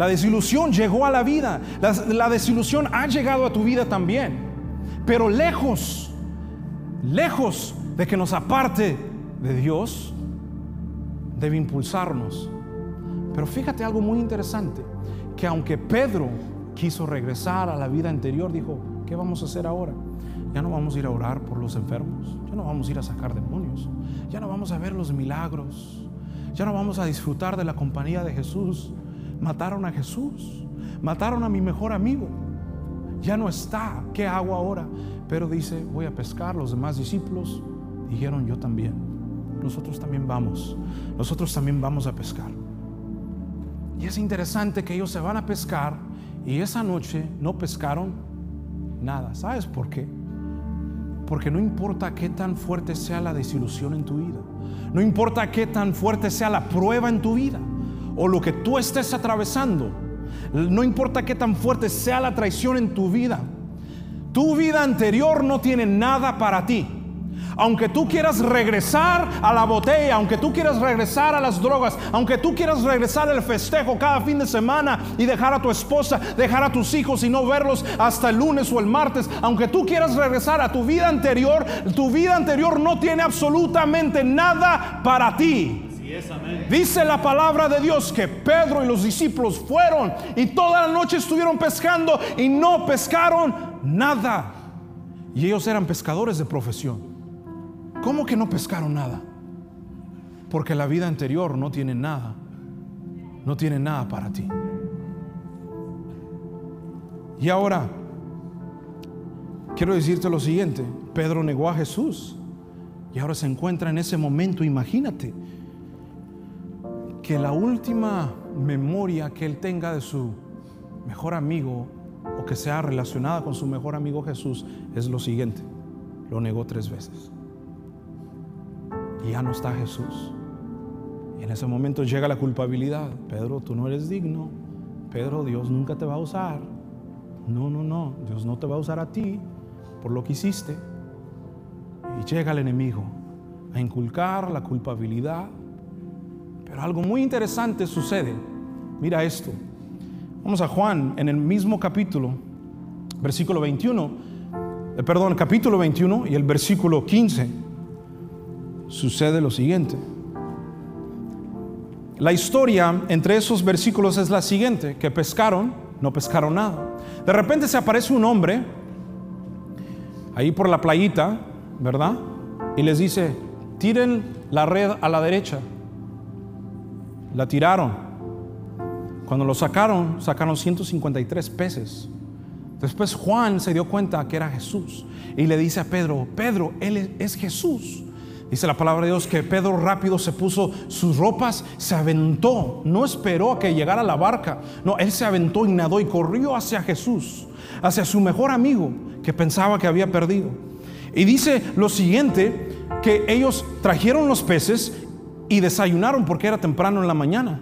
La desilusión llegó a la vida. La, desilusión ha llegado a tu vida también. Pero lejos, lejos de que nos aparte de Dios, debe impulsarnos. Pero fíjate algo muy interesante, que aunque Pedro quiso regresar a la vida anterior, dijo, ¿qué vamos a hacer ahora? Ya no vamos a ir a orar por los enfermos, ya no vamos a ir a sacar demonios, ya no vamos a ver los milagros, ya no vamos a disfrutar de la compañía de Jesús. Mataron a Jesús, mataron a mi mejor amigo, ya no está, ¿qué hago ahora? Pero dice, voy a pescar, los demás discípulos dijeron, yo también, nosotros también vamos, nosotros también vamos a pescar. Y es interesante que ellos se van a pescar y esa noche no pescaron nada. ¿Sabes por qué? Porque no importa qué tan fuerte sea la desilusión en tu vida, no importa qué tan fuerte sea la prueba en tu vida o lo que tú estés atravesando, no importa qué tan fuerte sea la traición en tu vida, tu vida anterior no tiene nada para ti. Aunque tú quieras regresar a la botella, aunque tú quieras regresar a las drogas, aunque tú quieras regresar al festejo cada fin de semana y dejar a tu esposa, dejar a tus hijos y no verlos hasta el lunes o el martes, aunque tú quieras regresar a tu vida anterior, tu vida anterior no tiene absolutamente nada para ti. Dice la palabra de Dios que Pedro y los discípulos fueron y toda la noche estuvieron pescando y no pescaron nada. Y ellos eran pescadores de profesión. ¿Cómo que no pescaron nada? Porque la vida anterior no tiene nada. No tiene nada para ti. Y ahora, quiero decirte lo siguiente. Pedro negó a Jesús. Y ahora se encuentra en ese momento, imagínate, que la última memoria que él tenga de su mejor amigo o que sea relacionada con su mejor amigo Jesús es lo siguiente. Lo negó tres veces y ya no está Jesús. Y en ese momento llega la culpabilidad. Pedro, tú no eres digno. Pedro, Dios nunca te va a usar. No, no, no. Dios no te va a usar a ti por lo que hiciste. Y llega el enemigo a inculcar la culpabilidad. Pero algo muy interesante sucede. Mira esto. Vamos a Juan en el mismo capítulo, versículo 21. Eh, perdón, capítulo 21 y el versículo 15. sucede lo siguiente. La historia entre esos versículos es la siguiente, que pescaron, no pescaron nada. De repente se aparece un hombre ahí por la playita, ¿verdad? Y les dice, tiren la red a la derecha. La tiraron. Cuando lo sacaron, sacaron 153 peces. Después Juan se dio cuenta que era Jesús y le dice a Pedro, Pedro, él es Jesús. Dice la palabra de Dios que Pedro rápido se puso sus ropas, se aventó, no esperó a que llegara la barca, no, él se aventó y nadó y corrió hacia Jesús, hacia su mejor amigo que pensaba que había perdido. Y dice lo siguiente, que ellos trajeron los peces y desayunaron porque era temprano en la mañana.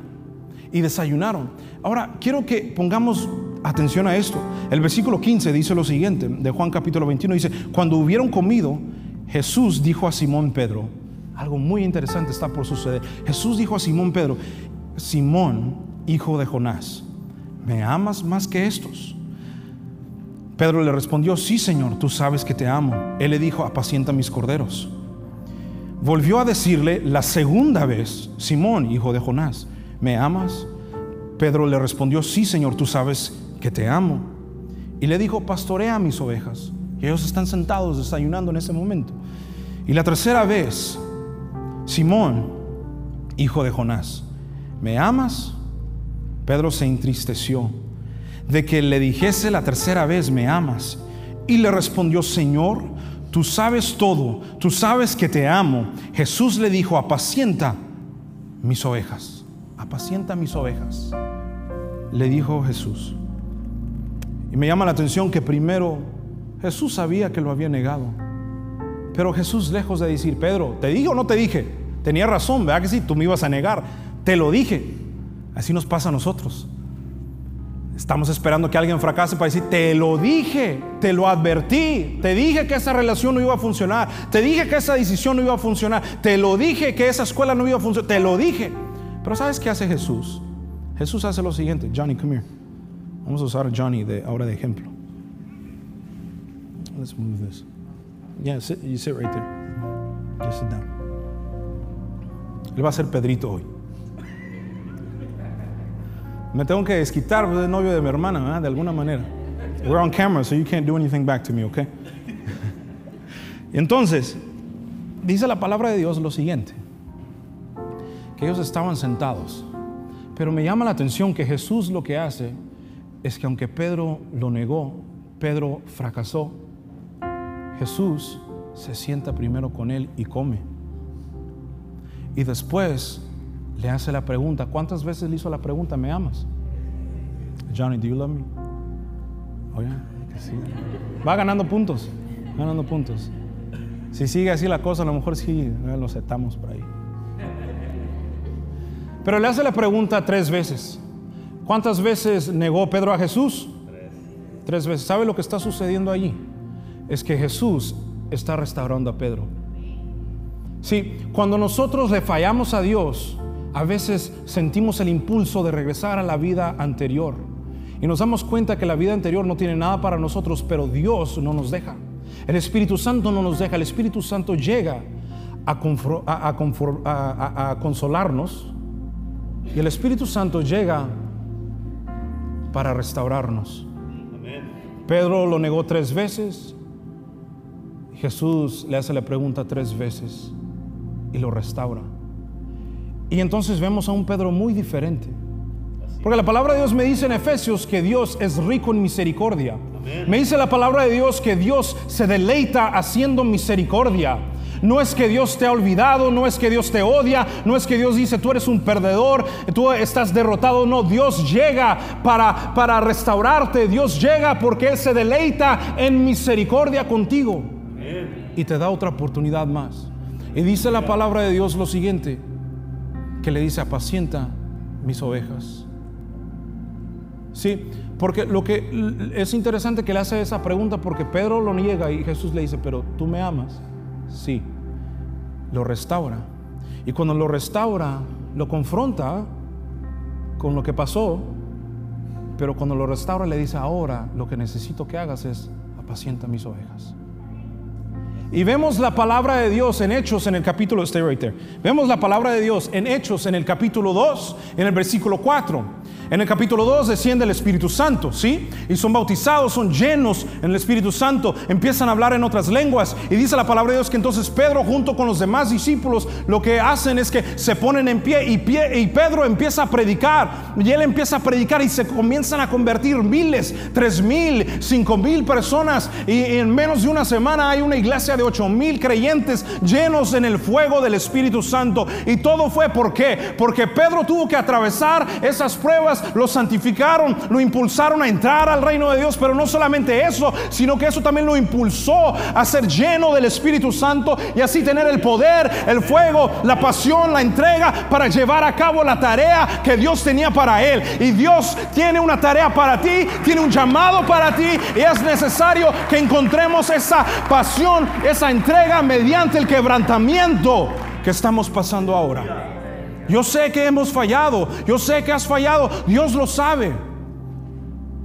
Y desayunaron. Ahora, quiero que pongamos atención a esto. El versículo 15 dice lo siguiente, de Juan capítulo 21, dice, cuando hubieron comido, Jesús dijo a Simón Pedro, algo muy interesante está por suceder. Jesús dijo a Simón Pedro, Simón, hijo de Jonás, ¿me amas más que estos? Pedro le respondió, sí Señor, tú sabes que te amo. Él le dijo, apacienta mis corderos. Volvió a decirle la segunda vez, Simón, hijo de Jonás, ¿me amas? Pedro le respondió, sí Señor, tú sabes que te amo. Y le dijo, pastorea mis ovejas. Y ellos están sentados desayunando en ese momento. Y la tercera vez, Simón, hijo de Jonás, ¿me amas? Pedro se entristeció de que le dijese la tercera vez, ¿me amas? Y le respondió, Señor, tú sabes todo, tú sabes que te amo. Jesús le dijo, apacienta mis ovejas, apacienta mis ovejas. Le dijo Jesús. Y me llama la atención que primero Jesús sabía que lo había negado. Pero Jesús, lejos de decir, Pedro, ¿te dije o no te dije? Tenía razón, ¿verdad que sí? Tú me ibas a negar. Te lo dije. Así nos pasa a nosotros. Estamos esperando que alguien fracase para decir, te lo dije, te lo advertí, te dije que esa relación no iba a funcionar, te dije que esa decisión no iba a funcionar, te lo dije que esa escuela no iba a funcionar, te lo dije. Pero ¿sabes qué hace Jesús? Jesús hace lo siguiente, Johnny, come here. Vamos a usar a Johnny de, ahora de ejemplo. Let's move this. Yeah, you sit right there. Just sit down. Él va a ser Pedrito hoy. Me tengo que desquitar pues, del novio de mi hermana, de alguna manera. We're on camera, so you can't do anything back to me, okay? Entonces, dice la palabra de Dios lo siguiente: que ellos estaban sentados. Pero me llama la atención que Jesús lo que hace es que aunque Pedro lo negó, Pedro fracasó, Jesús se sienta primero con él y come. Y después le hace la pregunta, ¿cuántas veces le hizo la pregunta, ¿me amas? Johnny, do you love me? Oh, Va ganando puntos, ganando puntos. Si sigue así la cosa, a lo mejor sí lo setamos por ahí. Pero le hace la pregunta tres veces. ¿Cuántas veces negó Pedro a Jesús? Tres. Tres veces. ¿Sabe lo que está sucediendo allí? es que Jesús está restaurando a Pedro. Sí, cuando nosotros le fallamos a Dios, a veces sentimos el impulso de regresar a la vida anterior. Y nos damos cuenta que la vida anterior no tiene nada para nosotros, pero Dios no nos deja. El Espíritu Santo no nos deja. El Espíritu Santo llega a, consolarnos. Y el Espíritu Santo llega para restaurarnos. Pedro lo negó tres veces. Jesús le hace la pregunta tres veces y lo restaura. Y entonces vemos a un Pedro muy diferente. Porque la palabra de Dios me dice en Efesios que Dios es rico en misericordia. Me dice la palabra de Dios que Dios se deleita haciendo misericordia. No es que Dios te ha olvidado, no es que Dios te odia, no es que Dios dice tú eres un perdedor, tú estás derrotado. No, Dios llega para, para restaurarte. Dios llega porque Él se deleita en misericordia contigo y te da otra oportunidad más. Y dice la palabra de Dios lo siguiente, que le dice, apacienta mis ovejas. Sí, porque lo que es interesante que le hace esa pregunta porque Pedro lo niega y Jesús le dice, pero tú me amas. Sí, lo restaura. Y cuando lo restaura, lo confronta con lo que pasó, pero cuando lo restaura le dice, ahora lo que necesito que hagas es apacienta mis ovejas. Y vemos la palabra de Dios en Hechos en el capítulo, stay right there. Vemos la palabra de Dios en Hechos en el capítulo 2, en el versículo 4. En el capítulo 2 desciende el Espíritu Santo, ¿sí? Y son bautizados, son llenos en el Espíritu Santo, empiezan a hablar en otras lenguas. Y dice la palabra de Dios que entonces Pedro junto con los demás discípulos lo que hacen es que se ponen en pie y, pie, y Pedro empieza a predicar. Y él empieza a predicar y se comienzan a convertir miles, tres mil, cinco mil personas. Y en menos de una semana hay una iglesia de ocho mil creyentes llenos en el fuego del Espíritu Santo. Y todo fue ¿por qué? Porque Pedro tuvo que atravesar esas pruebas lo santificaron, lo impulsaron a entrar al reino de Dios, pero no solamente eso, sino que eso también lo impulsó a ser lleno del Espíritu Santo y así tener el poder, el fuego, la pasión, la entrega para llevar a cabo la tarea que Dios tenía para él. Y Dios tiene una tarea para ti, tiene un llamado para ti y es necesario que encontremos esa pasión, esa entrega mediante el quebrantamiento que estamos pasando ahora. Yo sé que hemos fallado, yo sé que has fallado, Dios lo sabe.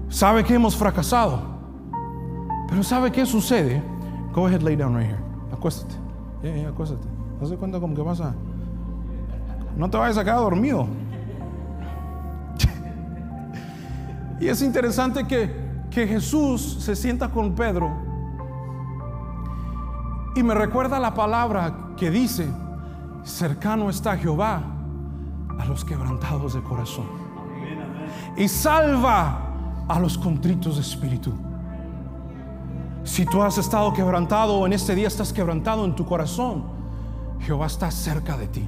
Sabe que hemos fracasado. Pero ¿sabe qué sucede? Go ahead, lay down right here. Acuéstate. Yeah, yeah, acuéstate. ¿No se cuenta como que pasa? No te vayas a quedar dormido. y es interesante que, que Jesús se sienta con Pedro y me recuerda la palabra que dice, cercano está Jehová a los quebrantados de corazón. Y salva a los contritos de espíritu. Si tú has estado quebrantado en este día estás quebrantado en tu corazón, Jehová está cerca de ti.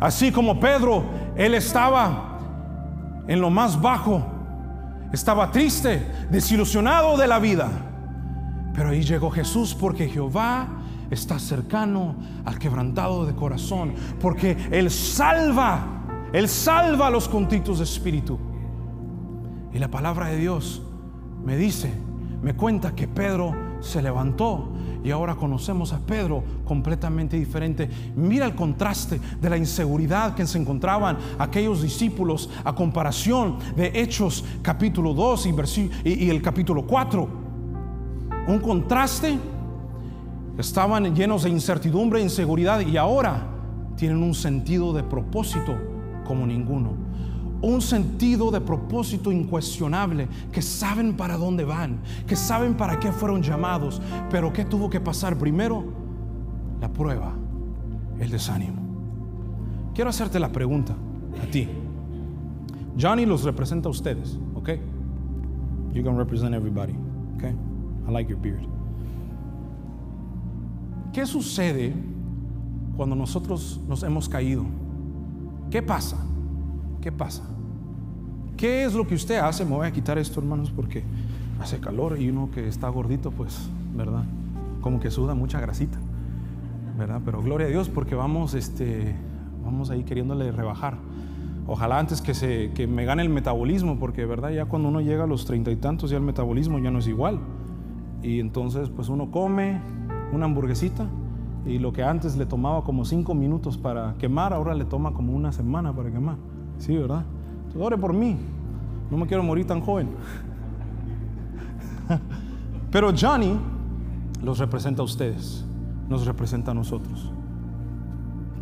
Así como Pedro, él estaba en lo más bajo, estaba triste, desilusionado de la vida. Pero ahí llegó Jesús porque Jehová está cercano al quebrantado de corazón, porque Él salva, Él salva a los contritos de espíritu. Y la palabra de Dios me dice, me cuenta que Pedro se levantó y ahora conocemos a Pedro completamente diferente. Mira el contraste de la inseguridad que se encontraban aquellos discípulos a comparación de Hechos capítulo 2 y, y el capítulo 4. Un contraste Estaban llenos de incertidumbre e inseguridad y ahora tienen un sentido de propósito como ninguno. Un sentido de propósito incuestionable, que saben para dónde van, que saben para qué fueron llamados, pero ¿qué tuvo que pasar primero? La prueba, el desánimo. Quiero hacerte la pregunta a ti. Johnny los representa a ustedes, ¿ok? You can represent everybody, ¿ok? I like your beard. ¿Qué sucede cuando nosotros nos hemos caído? ¿Qué pasa? ¿Qué pasa? ¿Qué es lo que usted hace? Me voy a quitar esto, hermanos, porque hace calor y uno que está gordito, pues, ¿verdad? Como que suda mucha grasita, ¿verdad? Pero gloria a Dios porque vamos, este, vamos ahí queriéndole rebajar. Ojalá antes que, se, que me gane el metabolismo, porque, ¿verdad? Ya cuando uno llega a los treinta y tantos, ya el metabolismo ya no es igual. Y entonces, pues uno come, una hamburguesita y lo que antes le tomaba como cinco minutos para quemar, ahora le toma como una semana para quemar. Sí, ¿verdad? Entonces, ore por mí. No me quiero morir tan joven. Pero Johnny los representa a ustedes, nos representa a nosotros.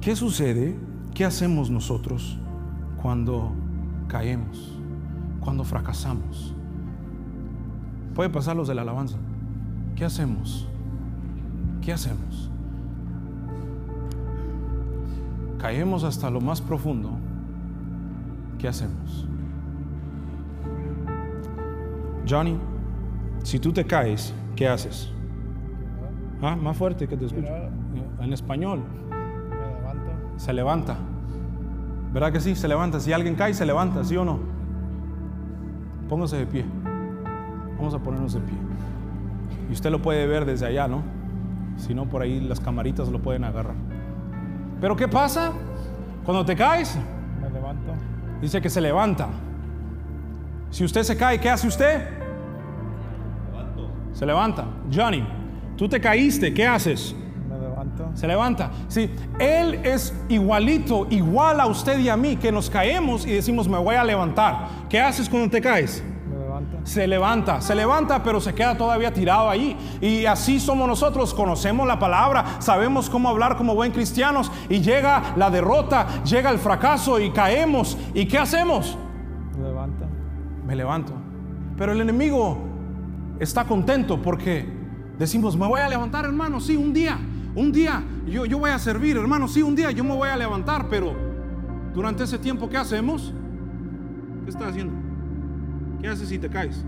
¿Qué sucede? ¿Qué hacemos nosotros cuando caemos? Cuando fracasamos. Puede pasar los de la alabanza. ¿Qué hacemos? ¿Qué hacemos? Caemos hasta lo más profundo. ¿Qué hacemos? Johnny, si tú te caes, ¿qué haces? Ah, más fuerte que te escucho. En español. Se levanta. ¿Verdad que sí? Se levanta. Si alguien cae, se levanta, ¿sí o no? Póngase de pie. Vamos a ponernos de pie. Y usted lo puede ver desde allá, ¿no? Si no, por ahí las camaritas lo pueden agarrar. Pero ¿qué pasa? Cuando te caes, me levanto. Dice que se levanta. Si usted se cae, ¿qué hace usted? Levanto. Se levanta. Johnny, tú te caíste, ¿qué haces? Me levanto. Se levanta. Sí, él es igualito, igual a usted y a mí, que nos caemos y decimos, me voy a levantar. ¿Qué haces cuando te caes? Me se levanta, se levanta, pero se queda todavía tirado ahí. Y así somos nosotros, conocemos la palabra, sabemos cómo hablar como buen cristianos y llega la derrota, llega el fracaso y caemos. ¿Y qué hacemos? Levanta. Me levanto. Pero el enemigo está contento porque decimos, me voy a levantar, hermano, sí, un día, un día, yo, yo voy a servir, hermano, sí, un día yo me voy a levantar, pero durante ese tiempo, ¿qué hacemos? ¿Qué estás haciendo? ¿Qué haces si te caes?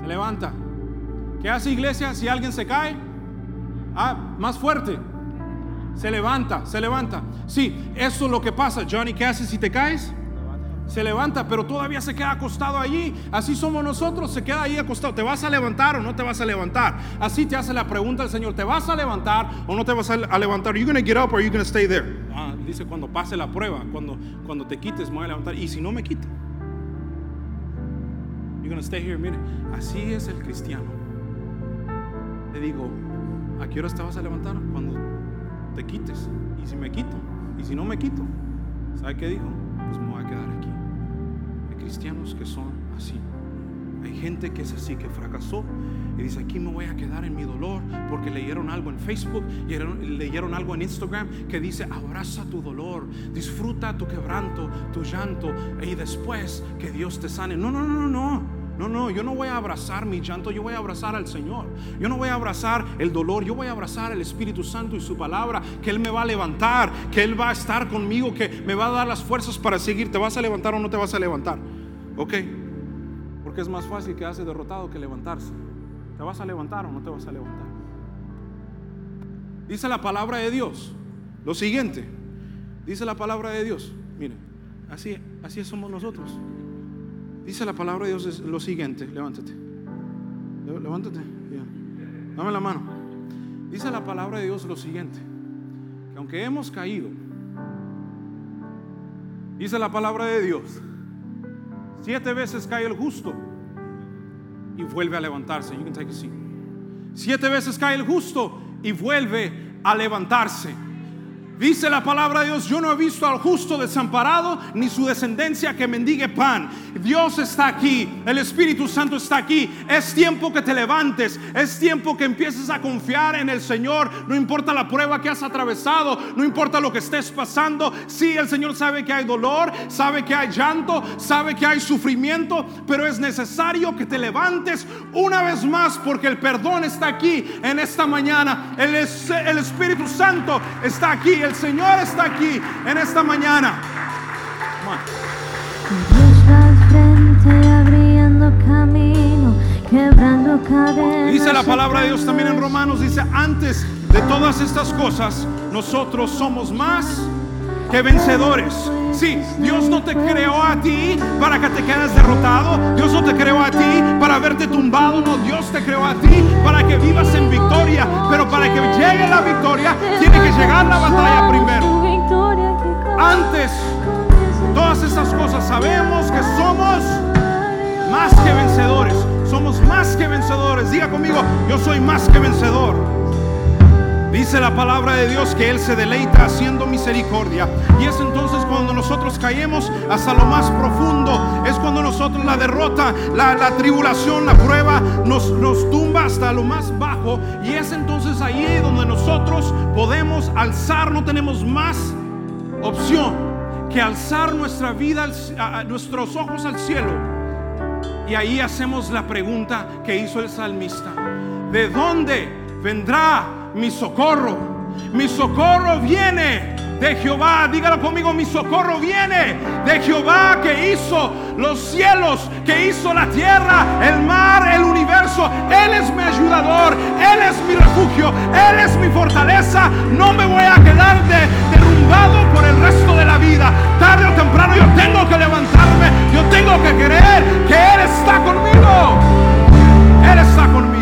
Se levanta. ¿Qué hace iglesia si alguien se cae? Ah, más fuerte. Se levanta, se levanta. Sí, eso es lo que pasa. Johnny, ¿qué haces si te caes? Se levanta, pero todavía se queda acostado allí. Así somos nosotros, se queda ahí acostado. ¿Te vas a levantar o no te vas a levantar? Así te hace la pregunta el Señor, ¿te vas a levantar o no te vas a levantar? You gonna get up or you gonna stay there? Ah, dice cuando pase la prueba, cuando cuando te quites me voy a levantar y si no me quito. Gonna stay here. Mire, así es el cristiano. Le digo, ¿a qué hora te vas a levantar? Cuando te quites. Y si me quito, y si no me quito, ¿sabe qué dijo? Pues me voy a quedar aquí. Hay cristianos que son así. Hay gente que es así, que fracasó y dice, aquí me voy a quedar en mi dolor porque leyeron algo en Facebook, leyeron, leyeron algo en Instagram que dice, abraza tu dolor, disfruta tu quebranto, tu llanto y después que Dios te sane. No, no, no, no, no. No, no, yo no voy a abrazar mi llanto, yo voy a abrazar al Señor. Yo no voy a abrazar el dolor, yo voy a abrazar el Espíritu Santo y su palabra, que Él me va a levantar, que Él va a estar conmigo, que me va a dar las fuerzas para seguir. ¿Te vas a levantar o no te vas a levantar? Ok. Porque es más fácil quedarse derrotado que levantarse. ¿Te vas a levantar o no te vas a levantar? Dice la palabra de Dios lo siguiente. Dice la palabra de Dios. Miren, así, así somos nosotros. Dice la palabra de Dios lo siguiente. Levántate. Le- Levántate. Dame la mano. Dice la palabra de Dios lo siguiente. Que aunque hemos caído, dice la palabra de Dios, siete veces cae el justo y vuelve a levantarse. You can take a seat. Siete veces cae el justo y vuelve a levantarse. Dice la palabra de Dios, yo no he visto al justo desamparado ni su descendencia que mendigue pan. Dios está aquí, el Espíritu Santo está aquí. Es tiempo que te levantes, es tiempo que empieces a confiar en el Señor. No importa la prueba que has atravesado, no importa lo que estés pasando. Sí, el Señor sabe que hay dolor, sabe que hay llanto, sabe que hay sufrimiento, pero es necesario que te levantes una vez más porque el perdón está aquí en esta mañana. El, es- el Espíritu Santo está aquí, Señor está aquí en esta mañana. Come on. Dios va al frente abriendo camino, quebrando cadenas. Dice la palabra de Dios también en Romanos, dice, antes de todas estas cosas, nosotros somos más que vencedores. Sí, Dios no te creó a ti para que te quedes derrotado. Dios no te creó a ti para verte tumbado. No, Dios te creó a ti para que vivas en victoria. Pero para que llegue la victoria, tiene que llegar la batalla primero. Antes, todas estas cosas, sabemos que somos más que vencedores. Somos más que vencedores. Diga conmigo, yo soy más que vencedor. Dice la palabra de Dios que Él se deleita haciendo misericordia. Y es entonces cuando nosotros caemos hasta lo más profundo. Es cuando nosotros la derrota, la, la tribulación, la prueba nos, nos tumba hasta lo más bajo. Y es entonces ahí donde nosotros podemos alzar, no tenemos más opción que alzar nuestra vida, nuestros ojos al cielo. Y ahí hacemos la pregunta que hizo el salmista. ¿De dónde vendrá mi socorro. Mi socorro viene de Jehová. Dígalo conmigo, mi socorro viene de Jehová que hizo los cielos, que hizo la tierra, el mar, el universo. Él es mi ayudador, Él es mi refugio, Él es mi fortaleza. No me voy a quedar derrumbado por el resto de la vida. Tarde o temprano yo tengo que levantarme, yo tengo que creer que Él está conmigo. Él está conmigo.